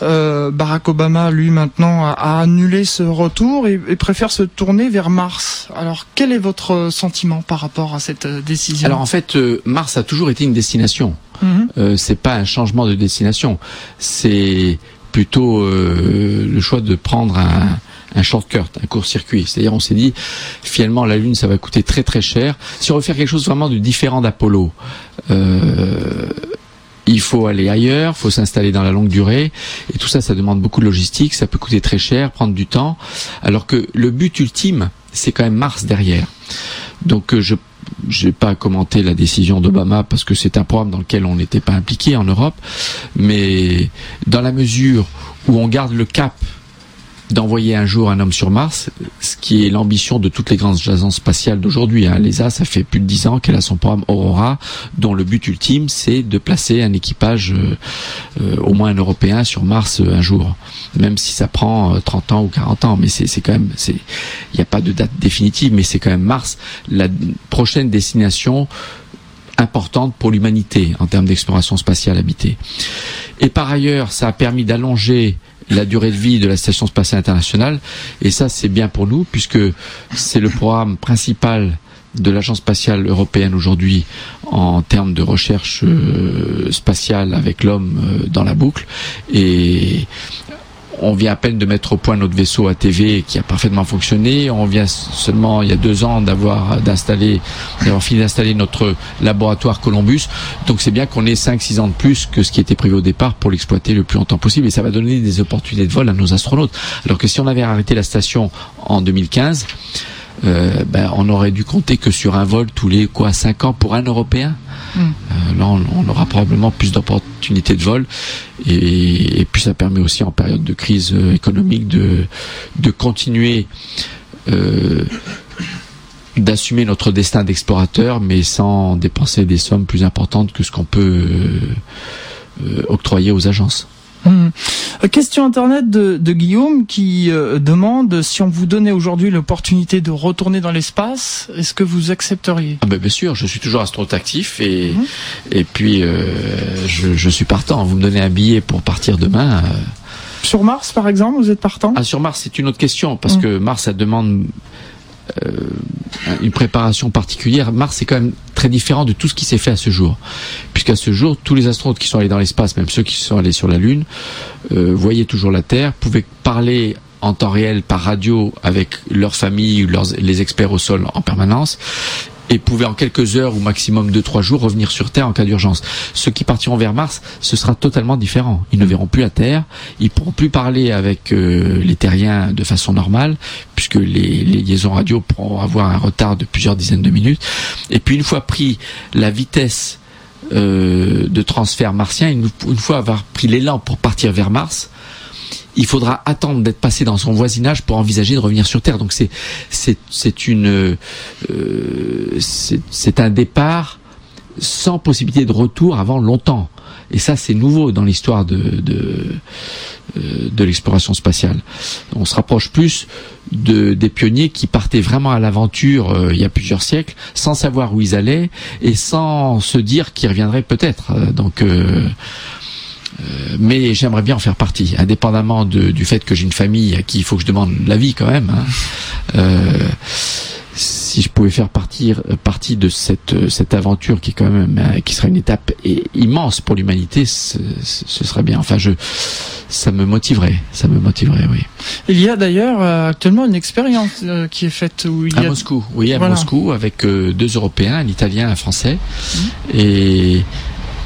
Barack Obama, lui, maintenant, a, annulé ce retour et, préfère se tourner vers Mars. Alors, quel est votre sentiment par rapport à cette décision? Alors, en fait, Mars a toujours été une destination. Mmh. c'est pas un changement de destination. C'est plutôt euh, le choix de prendre un, un shortcut, un court-circuit. C'est-à-dire, on s'est dit, finalement, la Lune, ça va coûter très très cher. Si on veut faire quelque chose vraiment de différent d'Apollo, euh, il faut aller ailleurs, il faut s'installer dans la longue durée, et tout ça, ça demande beaucoup de logistique, ça peut coûter très cher, prendre du temps, alors que le but ultime, c'est quand même Mars derrière. Donc, euh, je je n'ai pas commenté la décision d'Obama parce que c'est un programme dans lequel on n'était pas impliqué en Europe, mais dans la mesure où on garde le cap d'envoyer un jour un homme sur Mars, ce qui est l'ambition de toutes les grandes agences spatiales d'aujourd'hui. Hein. L'ESA, ça fait plus de dix ans qu'elle a son programme Aurora, dont le but ultime, c'est de placer un équipage, euh, euh, au moins un Européen, sur Mars euh, un jour. Même si ça prend 30 ans ou 40 ans, mais c'est quand même, il n'y a pas de date définitive, mais c'est quand même Mars, la prochaine destination importante pour l'humanité en termes d'exploration spatiale habitée. Et par ailleurs, ça a permis d'allonger la durée de vie de la Station spatiale internationale. Et ça, c'est bien pour nous, puisque c'est le programme principal de l'Agence spatiale européenne aujourd'hui en termes de recherche euh, spatiale avec l'homme euh, dans la boucle. Et on vient à peine de mettre au point notre vaisseau ATV qui a parfaitement fonctionné. On vient seulement il y a deux ans d'avoir d'installer, d'avoir fini d'installer notre laboratoire Columbus. Donc c'est bien qu'on ait 5-6 ans de plus que ce qui était prévu au départ pour l'exploiter le plus longtemps possible. Et ça va donner des opportunités de vol à nos astronautes. Alors que si on avait arrêté la station en 2015, euh, ben, on aurait dû compter que sur un vol tous les quoi 5 ans pour un Européen. Hmm. Euh, là, on, aura probablement plus d'opportunités de vol et, puis ça permet aussi en période de crise euh, économique de, de continuer d'assumer notre destin d'explorateur, mais sans dépenser des sommes plus importantes que ce qu'on peut octroyer aux agences. Hum. Euh, question internet de, Guillaume qui euh, demande si on vous donnait aujourd'hui l'opportunité de retourner dans l'espace, est-ce que vous accepteriez? Ah ben Bien sûr, je suis toujours astronaute actif et, hum. et puis euh, je, suis partant. Vous me donnez un billet pour partir demain. Sur Mars, par exemple, vous êtes partant? Ah, Sur Mars, c'est une autre question parce hum. que Mars, ça demande une préparation particulière. Mars est quand même très différent de tout ce qui s'est fait à ce jour, puisqu'à ce jour, tous les astronautes qui sont allés dans l'espace, même ceux qui sont allés sur la Lune, euh, voyaient toujours la Terre, pouvaient parler en temps réel par radio avec leur famille les experts au sol en permanence et pouvaient en quelques heures ou maximum deux trois jours revenir sur Terre en cas d'urgence. Ceux qui partiront vers Mars, ce sera totalement différent. Ils ne verront plus la Terre, ils pourront plus parler avec euh, les terriens de façon normale, puisque les, liaisons radio pourront avoir un retard de plusieurs dizaines de minutes. Et puis une fois pris la vitesse euh, de transfert martien, une fois avoir pris l'élan pour partir vers Mars, il faudra attendre d'être passé dans son voisinage pour envisager de revenir sur Terre. Donc c'est c'est une euh, c'est un départ sans possibilité de retour avant longtemps. Et ça, c'est nouveau dans l'histoire de, euh, l'exploration spatiale. On se rapproche plus de, des pionniers qui partaient vraiment à l'aventure euh, il y a plusieurs siècles, sans savoir où ils allaient et sans se dire qu'ils reviendraient peut-être. Donc, mais j'aimerais bien en faire partie, indépendamment de, du fait que j'ai une famille à qui il faut que je demande l'avis quand même. Hein si je pouvais faire partir, euh, partie de cette, euh, cette aventure qui est quand même euh, qui sera une étape immense pour l'humanité, ce, serait bien. Enfin, je, ça me motiverait, ça me motiverait, oui. Il y a d'ailleurs actuellement une expérience qui est faite où il à y a... Moscou, oui, à Moscou, avec deux Européens, un Italien, un Français, mmh. et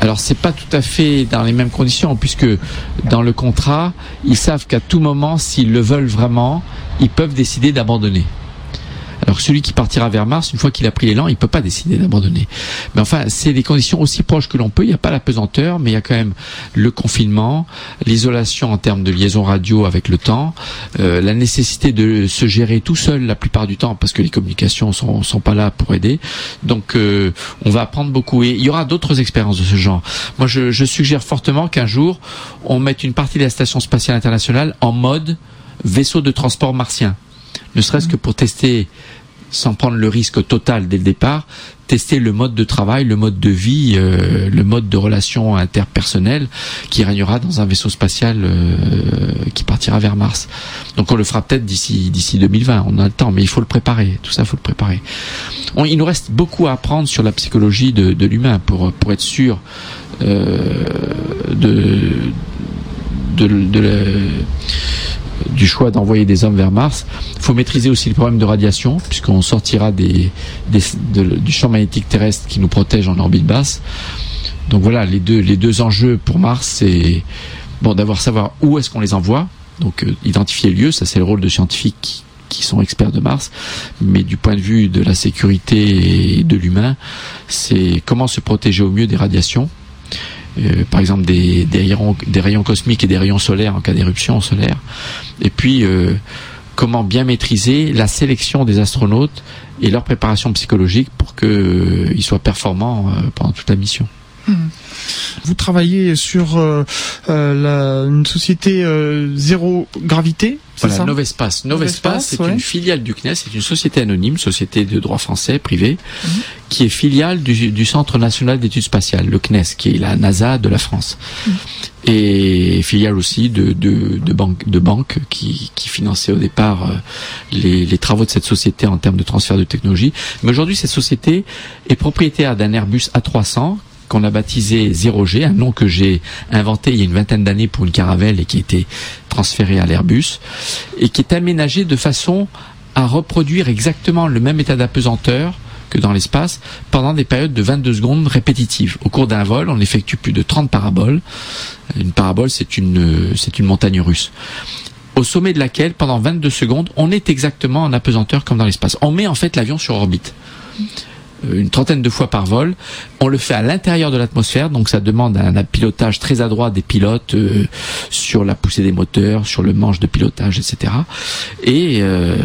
alors c'est pas tout à fait dans les mêmes conditions puisque dans le contrat, ils savent qu'à tout moment, s'ils le veulent vraiment, ils peuvent décider d'abandonner. Alors celui qui partira vers Mars, une fois qu'il a pris l'élan, il peut pas décider d'abandonner. Mais enfin, c'est des conditions aussi proches que l'on peut. Il n'y a pas la pesanteur, mais il y a quand même le confinement, l'isolation en termes de liaison radio avec le temps, euh, la nécessité de se gérer tout seul la plupart du temps parce que les communications sont, sont pas là pour aider. Donc euh, on va apprendre beaucoup et il y aura d'autres expériences de ce genre. Moi, je, je suggère fortement qu'un jour on mette une partie de la station spatiale internationale en mode vaisseau de transport martien ne serait-ce que pour tester, sans prendre le risque total dès le départ, tester le mode de travail, le mode de vie, euh, le mode de relation interpersonnelle qui régnera dans un vaisseau spatial euh, qui partira vers Mars. Donc on le fera peut-être d'ici d'ici 2020. On a le temps, mais il faut le préparer. Tout ça, il faut le préparer. il nous reste beaucoup à apprendre sur la psychologie de, l'humain pour pour être sûr euh, de de, de, de du choix d'envoyer des hommes vers Mars. Il faut maîtriser aussi le problème de radiation, puisqu'on sortira du champ magnétique terrestre qui nous protège en orbite basse. Donc voilà, les deux, les deux enjeux pour Mars, c'est bon d'avoir savoir où est-ce qu'on les envoie, donc euh, identifier le lieu, ça c'est le rôle de scientifiques qui sont experts de Mars, mais du point de vue de la sécurité et de l'humain, c'est comment se protéger au mieux des radiations euh, par exemple des, rayons, cosmiques et des rayons solaires en cas d'éruption solaire. Et puis, euh, comment bien maîtriser la sélection des astronautes et leur préparation psychologique pour qu'ils euh, soient performants pendant toute la mission. Hmm. Vous travaillez sur la, une société zéro gravité voilà, Novespace. Novespace, c'est une filiale du CNES, c'est une société anonyme, société de droit français privé, mhm. qui est filiale du, Centre national d'études spatiales, le CNES, qui est la NASA de la France. Mhm. Et filiale aussi de, de, de banques de banque qui, qui finançait au départ euh, les, les travaux de cette société en termes de transfert de technologie. Mais aujourd'hui, cette société est propriétaire d'un Airbus A300 qu'on a baptisé 0G, un nom que j'ai inventé il y a une vingtaine d'années pour une caravelle et qui a été transféré à l'Airbus, et qui est aménagé de façon à reproduire exactement le même état d'apesanteur que dans l'espace pendant des périodes de 22 secondes répétitives. Au cours d'un vol, on effectue plus de 30 paraboles. Une parabole, c'est une, c'est une montagne russe au sommet de laquelle, pendant 22 secondes, on est exactement en apesanteur comme dans l'espace. On met en fait l'avion sur orbite. Euh, une trentaine de fois par vol. On le fait à l'intérieur de l'atmosphère, donc ça demande un, pilotage très adroit des pilotes euh, sur la poussée des moteurs, sur le manche de pilotage, etc. Et euh,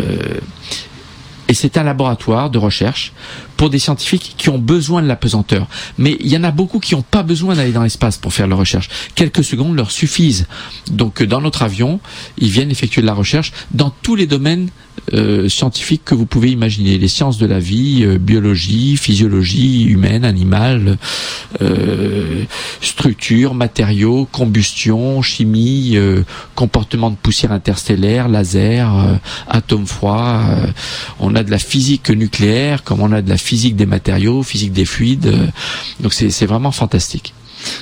et c'est un laboratoire de recherche pour des scientifiques qui ont besoin de la pesanteur. Mais il y en a beaucoup qui n'ont pas besoin d'aller dans l'espace pour faire leur recherche. Quelques secondes leur suffisent. Donc dans notre avion, ils viennent effectuer de la recherche dans tous les domaines euh, scientifiques que vous pouvez imaginer. Les sciences de la vie, euh, biologie, physiologie humaine, animale, euh, structure, matériaux, combustion, chimie, euh, comportement de poussière interstellaire, laser, atomes froids. on a de la physique nucléaire comme on a de la physique des matériaux, physique des fluides. donc c'est vraiment fantastique.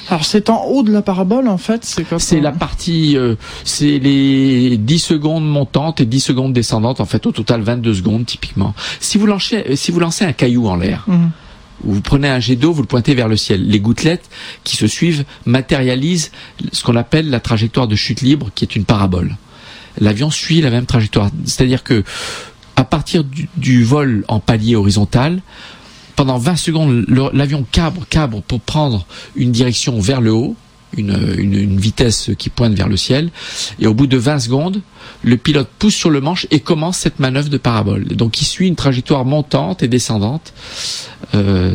Alors c'est en haut de la parabole en fait, c'est C'est la partie, euh, c'est les 10 secondes montantes et 10 secondes descendantes en fait, au total 22 secondes typiquement. Si vous lancez, si vous lancez un caillou en l'air, mhm. vous prenez un jet d'eau, vous le pointez vers le ciel. Les gouttelettes qui se suivent matérialisent ce qu'on appelle la trajectoire de chute libre, qui est une parabole. L'avion suit la même trajectoire, c'est-à-dire que à partir du, vol en palier horizontal, pendant 20 secondes, l'avion cabre, cabre pour prendre une direction vers le haut, une, vitesse qui pointe vers le ciel. Et au bout de 20 secondes, le pilote pousse sur le manche et commence cette manœuvre de parabole. Donc il suit une trajectoire montante et descendante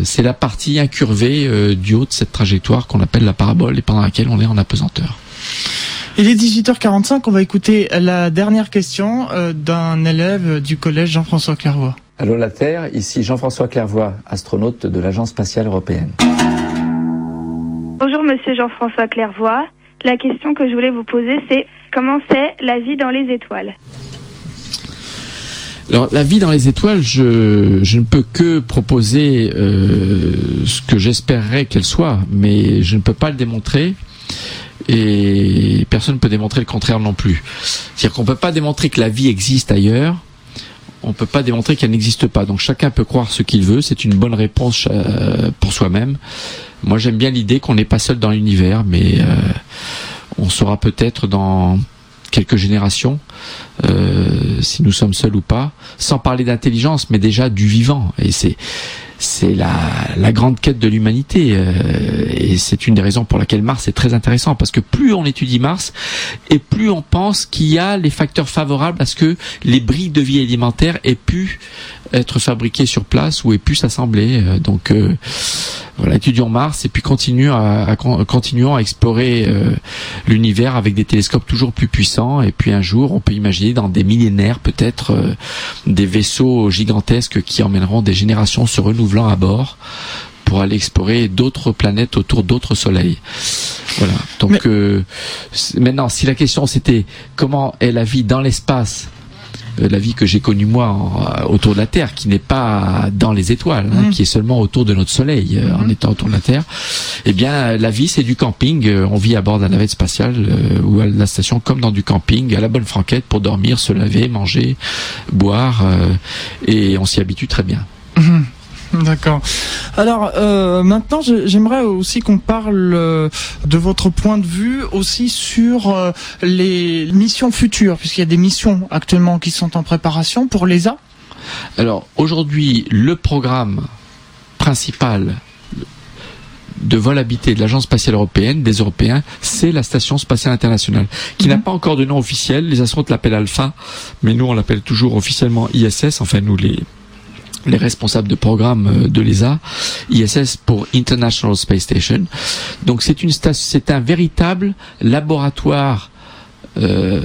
c'est la partie incurvée du haut de cette trajectoire qu'on appelle la parabole et pendant laquelle on est en apesanteur. Il est 18h45, on va écouter la dernière question d'un élève du collège Jean-François Clairvoy. Allô la Terre, ici Jean-François Clairvoy, astronaute de l'Agence spatiale européenne. Bonjour Monsieur Jean-François Clairvoy. La question que je voulais vous poser, c'est comment c'est la vie dans les étoiles? Alors la vie dans les étoiles, je, je ne peux que proposer euh, ce que j'espérerais qu'elle soit, mais je ne peux pas le démontrer et personne ne peut démontrer le contraire non plus. C'est-à-dire qu'on ne peut pas démontrer que la vie existe ailleurs, on ne peut pas démontrer qu'elle n'existe pas. Donc chacun peut croire ce qu'il veut, c'est une bonne réponse euh, pour soi-même. Moi j'aime bien l'idée qu'on n'est pas seul dans l'univers, mais euh, on saura peut-être dans quelques générations, euh, si nous sommes seuls ou pas, sans parler d'intelligence, mais déjà du vivant. Et c'est c'est la, la grande quête de l'humanité. Euh, et c'est une des raisons pour laquelle Mars est très intéressant, parce que plus on étudie Mars, et plus on pense qu'il y a les facteurs favorables à ce que les briques de vie alimentaire aient pu être fabriquées sur place ou aient pu s'assembler. Euh, donc euh, voilà, étudions Mars et puis continuons à, continuons à explorer euh, l'univers avec des télescopes toujours plus puissants. Et puis un jour, on peut imaginer dans des millénaires peut-être euh, des vaisseaux gigantesques qui emmèneront des générations se renouvelant à bord pour aller explorer d'autres planètes autour d'autres soleils. Voilà. Donc euh, maintenant, si la question c'était comment est la vie dans l'espace la vie que j'ai connue moi euh, autour de la Terre, qui n'est pas dans les étoiles, hein, mm. qui est seulement autour de notre Soleil, euh, en mm. étant autour de la Terre. Eh bien, la vie, c'est du camping. on vit à bord d'un navette spatiale ou à la station comme dans du camping, à la bonne franquette pour dormir, se laver, manger, boire, et on s'y habitue très bien. Mm-hmm. D'accord. Alors euh, maintenant, j'aimerais aussi qu'on parle euh, de votre point de vue aussi sur euh, les missions futures, puisqu'il y a des missions actuellement qui sont en préparation pour l'ESA. Alors aujourd'hui, le programme principal de vol habité de l'Agence spatiale européenne, des Européens, c'est la Station spatiale internationale, qui n'a mhm. pas encore de nom officiel. Les astronautes l'appellent Alpha, mais nous on l'appelle toujours officiellement ISS. Enfin nous les les responsables de programme euh, de l'ESA, ISS pour International Space Station. Donc c'est une c'est un véritable laboratoire euh,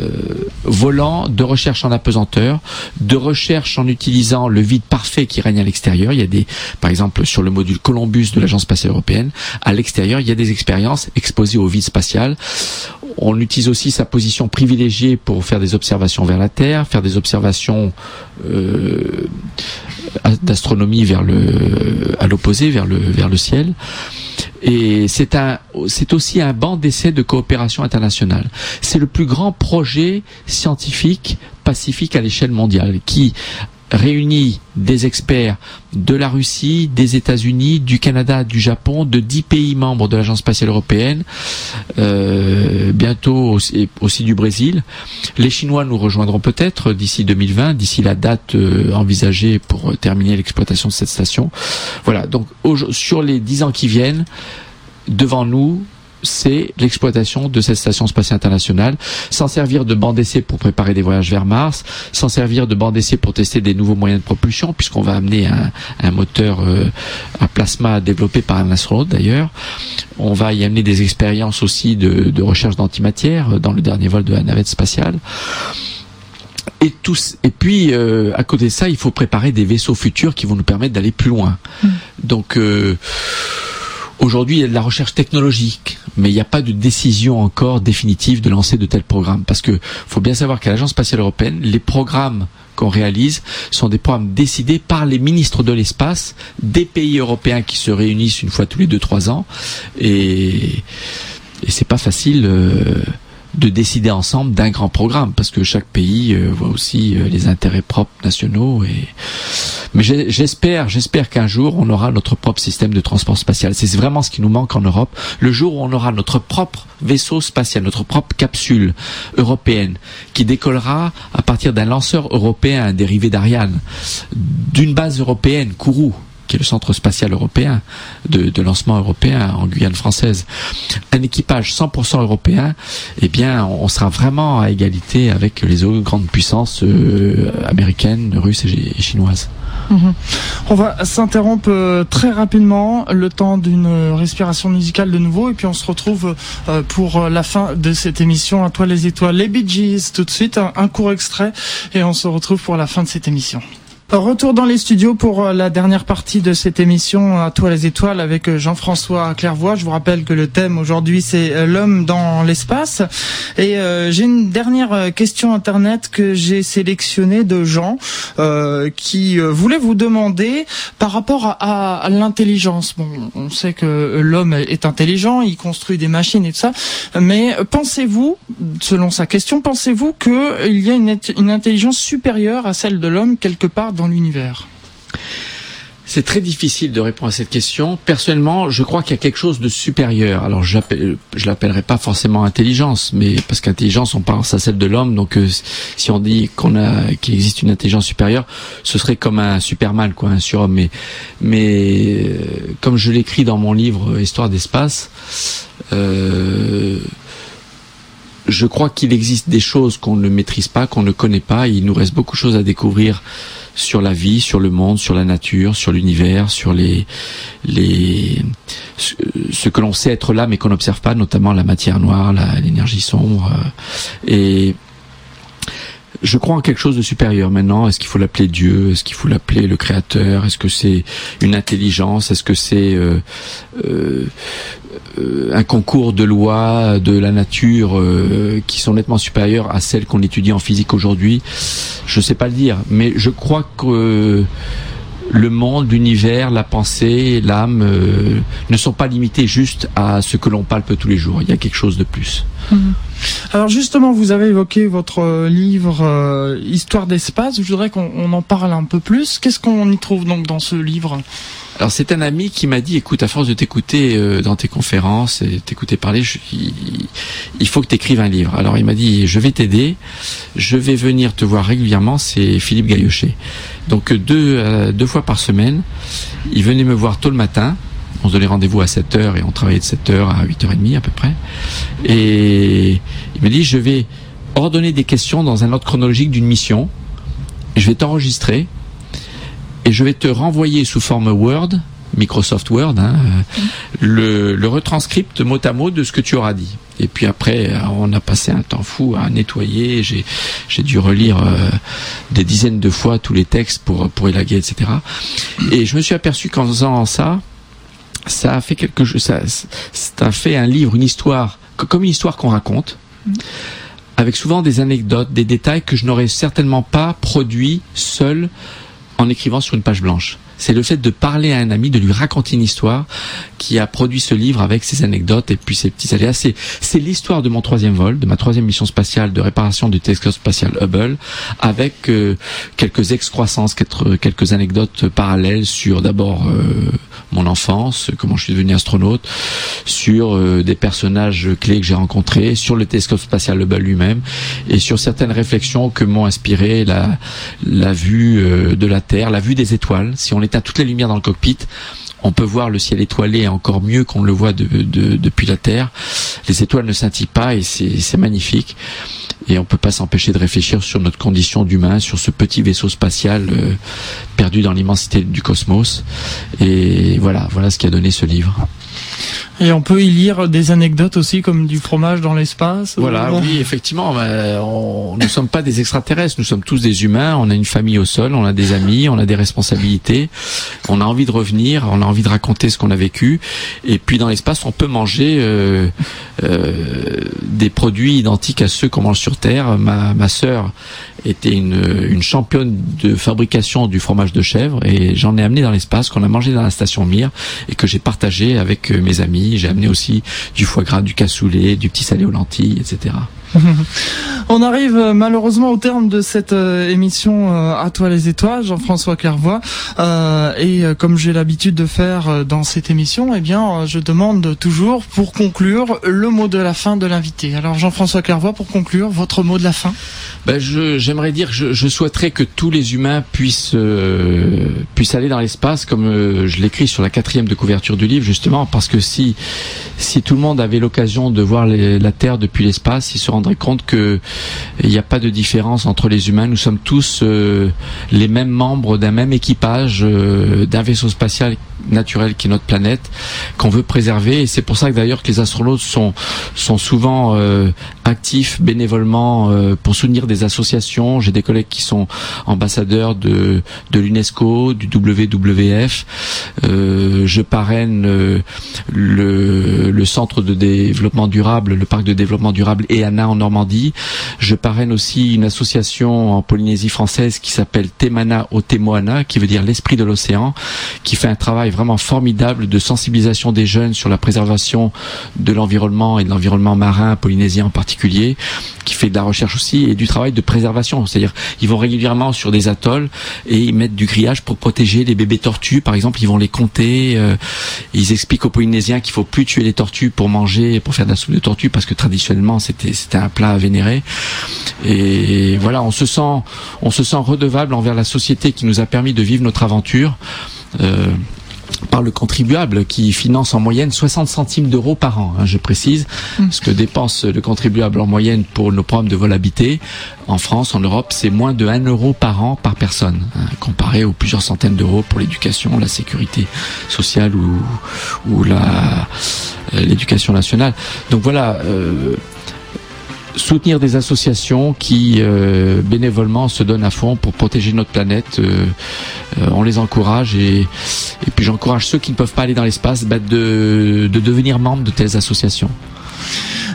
volant de recherche en apesanteur, de recherche en utilisant le vide parfait qui règne à l'extérieur. Il y a des, par exemple, sur le module Columbus de l'Agence spatiale européenne, à l'extérieur, il y a des expériences exposées au vide spatial. On utilise aussi sa position privilégiée pour faire des observations vers la Terre, faire des observations euh, d'astronomie à l'opposé, vers le, vers le ciel. Et c'est un, c'est aussi un banc d'essai de coopération internationale. C'est le plus grand projet scientifique pacifique à l'échelle mondiale qui réunit des experts de la Russie, des États-Unis, du Canada, du Japon, de dix pays membres de l'Agence spatiale européenne, euh, bientôt aussi, aussi, du Brésil. Les Chinois nous rejoindront peut-être d'ici 2020, d'ici la date euh, envisagée pour terminer l'exploitation de cette station. Voilà, donc sur les dix ans qui viennent, devant nous, c'est l'exploitation de cette station spatiale internationale, s'en servir de bande d'essai pour préparer des voyages vers Mars, s'en servir de bande d'essai pour tester des nouveaux moyens de propulsion, puisqu'on va amener un, moteur euh, à plasma développé par un astronaute d'ailleurs. On va y amener des expériences aussi de, recherche d'antimatière dans le dernier vol de la navette spatiale. Et, tous, et puis, euh, à côté de ça, il faut préparer des vaisseaux futurs qui vont nous permettre d'aller plus loin. Mmh. Donc, euh, Aujourd'hui, il y a de la recherche technologique, mais il n'y a pas de décision encore définitive de lancer de tels programmes. Parce que faut bien savoir qu'à l'Agence spatiale européenne, les programmes qu'on réalise sont des programmes décidés par les ministres de l'espace des pays européens qui se réunissent une fois tous les deux trois ans. Et, et c'est pas facile. Euh, de décider ensemble d'un grand programme parce que chaque pays euh, voit aussi euh, les intérêts propres nationaux et mais j'espère j'espère qu'un jour on aura notre propre système de transport spatial c'est vraiment ce qui nous manque en Europe le jour où on aura notre propre vaisseau spatial notre propre capsule européenne qui décollera à partir d'un lanceur européen dérivé d'Ariane d'une base européenne Kourou qui est le centre spatial européen de, lancement européen en Guyane française, un équipage 100% européen, eh bien, on sera vraiment à égalité avec les autres grandes puissances euh, américaines, russes et, chinoises. Mhm. On va s'interrompre euh, très rapidement, le temps d'une respiration musicale de nouveau, et puis on se retrouve euh, pour la fin de cette émission à toi les étoiles, les Bee tout de suite un court extrait, et on se retrouve pour la fin de cette émission. Retour dans les studios pour euh, la dernière partie de cette émission à toi les étoiles avec euh, Jean-François Clairvoy. Je vous rappelle que le thème aujourd'hui c'est euh, l'homme dans l'espace et j'ai une dernière question internet que j'ai sélectionnée de gens qui voulaient vous demander par rapport à, l'intelligence. Bon, on sait que l'homme est intelligent, il construit des machines et tout ça, mais pensez-vous, selon sa question, pensez-vous qu'il y a une intelligence supérieure à celle de l'homme quelque part dans l'univers c'est très difficile de répondre à cette question. Personnellement, je crois qu'il y a quelque chose de supérieur. Alors, je l'appellerai pas forcément intelligence, mais parce qu'intelligence, on pense à celle de l'homme. Donc, euh, si on dit qu'on a qu'il existe une intelligence supérieure, ce serait comme un superman, quoi, un surhomme. Mais, mais euh, comme je l'écris dans mon livre Histoire d'espace, euh, je crois qu'il existe des choses qu'on ne maîtrise pas, qu'on ne connaît pas. il nous reste beaucoup de choses à découvrir sur la vie, sur le monde, sur la nature, sur l'univers, sur les, les, ce que l'on sait être là mais qu'on n'observe pas, notamment la matière noire, l'énergie sombre. Euh, et je crois en quelque chose de supérieur maintenant. Est-ce qu'il faut l'appeler Dieu? Est-ce qu'il faut l'appeler le Créateur? Est-ce que c'est une intelligence? Est-ce que c'est euh, euh, un concours de lois de la nature euh, qui sont nettement supérieures à celles qu'on étudie en physique aujourd'hui? Je ne sais pas le dire, mais je crois que le monde, l'univers, la pensée, l'âme euh, ne sont pas limités juste à ce que l'on palpe tous les jours. Il y a quelque chose de plus. Mhm. Alors justement, vous avez évoqué votre euh, livre euh, Histoire d'espace. Je voudrais qu'on en parle un peu plus. Qu'est-ce qu'on y trouve donc dans ce livre? Alors c'est un ami qui m'a dit, écoute, à force de t'écouter euh, dans tes conférences et t'écouter parler, il, faut que tu écrives un livre. Alors il m'a dit, je vais t'aider, je vais venir te voir régulièrement, c'est Philippe Gaillochet. Donc deux, deux fois par semaine, il venait me voir tôt le matin, on se donnait rendez-vous à 7h et on travaillait de 7h à 8h30 à peu près. Et il me dit, je vais ordonner des questions dans un ordre chronologique d'une mission, je vais t'enregistrer et je vais te renvoyer sous forme Word, Microsoft Word, hein, le, le, retranscript mot à mot de ce que tu auras dit. Et puis après, on a passé un temps fou à nettoyer. J'ai dû relire euh, des dizaines de fois tous les textes pour pour élaguer, etc. Et je me suis aperçu qu'en faisant ça, ça a fait quelque chose. Ça, ça a fait un livre, une histoire, comme une histoire qu'on raconte. Avec souvent des anecdotes, des détails que je n'aurais certainement pas produit seul en écrivant sur une page blanche. C'est le fait de parler à un ami, de lui raconter une histoire qui a produit ce livre avec ses anecdotes et puis ses petits aléas. C'est, c'est l'histoire de mon troisième vol, de ma troisième mission spatiale de réparation du télescope spatial Hubble, avec euh, quelques excroissances, quelques, quelques anecdotes parallèles sur d'abord euh, mon enfance, comment je suis devenu astronaute, sur euh, des personnages clés que j'ai rencontrés, sur le télescope spatial Hubble lui-même, et sur certaines réflexions que m'ont inspiré la, vue euh, de la Terre, la vue des étoiles. Si on éteint toutes les lumières dans le cockpit, on peut voir le ciel étoilé encore mieux qu'on le voit depuis la Terre. Les étoiles ne scintillent pas et c'est magnifique. Et on peut pas s'empêcher de réfléchir sur notre condition d'humain, sur ce petit vaisseau spatial euh, perdu dans l'immensité du cosmos. Et voilà, voilà ce qui a donné ce livre. Et on peut y lire des anecdotes aussi, comme du fromage dans l'espace. Voilà, oui, effectivement. On, nous sommes pas des extraterrestres, nous sommes tous des humains. On a une famille au sol, on a des amis, on a des responsabilités. On a envie de revenir, on a envie de raconter ce qu'on a vécu. Et puis dans l'espace, on peut manger euh, euh, des produits identiques à ceux qu'on mange sur Terre. Ma, ma sœur était une, une championne de fabrication du fromage de chèvre et j'en ai amené dans l'espace qu'on a mangé dans la station Mir et que j'ai partagé avec euh, mes amis. J'ai amené aussi du foie gras, du cassoulet, du petit salé aux lentilles, etc. On arrive euh, malheureusement au terme de cette euh, émission à toi les étoiles, Jean-François Clairvoy. et comme j'ai l'habitude de faire dans cette émission, eh bien, je demande toujours, pour conclure, le mot de la fin de l'invité. Alors, Jean-François Clairvoy, pour conclure, votre mot de la fin ben J'aimerais dire, je, je, souhaiterais que tous les humains puissent, euh, puissent aller dans l'espace, comme euh, je l'écris sur la quatrième de couverture du livre, justement, parce que si, si tout le monde avait l'occasion de voir la Terre depuis l'espace, il se rendrait rendrez compte que il n'y a pas de différence entre les humains. Nous sommes tous les mêmes membres d'un même équipage, d'un vaisseau spatial naturel qui est notre planète, qu'on veut préserver. Et c'est pour ça que d'ailleurs que les astronautes sont, sont souvent euh, actifs bénévolement euh, pour soutenir des associations. J'ai des collègues qui sont ambassadeurs de, de l'UNESCO, du WWF. Euh, je parraine le, le centre de développement durable, le parc de développement durable EANA en Normandie. Je parraine aussi une association en Polynésie française qui s'appelle Temana Otemoana, qui veut dire l'esprit de l'océan, qui fait un travail vraiment formidable de sensibilisation des jeunes sur la préservation de l'environnement et de l'environnement marin polynésien en particulier, qui fait de la recherche aussi et du travail de préservation. C'est-à-dire, ils vont régulièrement sur des atolls et ils mettent du grillage pour protéger les bébés tortues. Par exemple, ils vont les compter. Euh, ils expliquent aux Polynésiens qu'il faut plus tuer les tortues pour manger, pour faire de la soupe de tortue, parce que traditionnellement c'était un plat à vénérer. Et voilà, on se sent on se sent redevable envers la société qui nous a permis de vivre notre aventure. Euh, par le contribuable qui finance en moyenne 60 centimes d'euros par an, hein, je précise, mm. ce que dépense le contribuable en moyenne pour nos programmes de vol habité. En France, en Europe, c'est moins de 1 euro par an par personne, hein, comparé aux plusieurs centaines d'euros pour l'éducation, la sécurité sociale ou, ou la euh, l'éducation nationale. Donc voilà, euh, soutenir des associations qui euh, bénévolement se donnent à fond pour protéger notre planète. Euh, euh, on les encourage et, puis j'encourage ceux qui ne peuvent pas aller dans l'espace bah, de, de devenir membres de telles associations.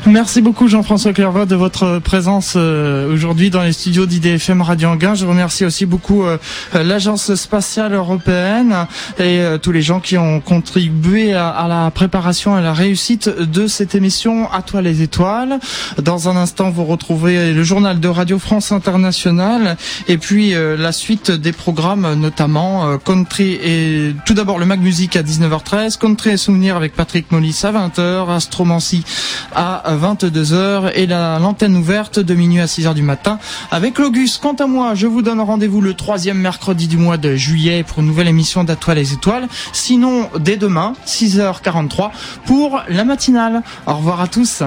Merci beaucoup Jean-François Clairvaux de votre présence euh, aujourd'hui dans les studios d'IDFM Radio Anguin. Je remercie aussi beaucoup euh, l'Agence spatiale européenne et euh, tous les gens qui ont contribué à, la préparation et à la réussite de cette émission À toi les étoiles. Dans un instant, vous retrouvez le journal de Radio France Internationale et puis la suite des programmes, notamment Country et tout d'abord le Mag Music à 19h13, Country et Souvenirs avec Patrick Mollis à 20h, Astromancy à 22h et la l'antenne ouverte de minuit à 6h du matin avec l'Auguste. Quant à moi, je vous donne rendez-vous le troisième mercredi du mois de juillet pour une nouvelle émission d'Atoile les étoiles. Sinon, dès demain, 6h43 pour la matinale. Au revoir à tous.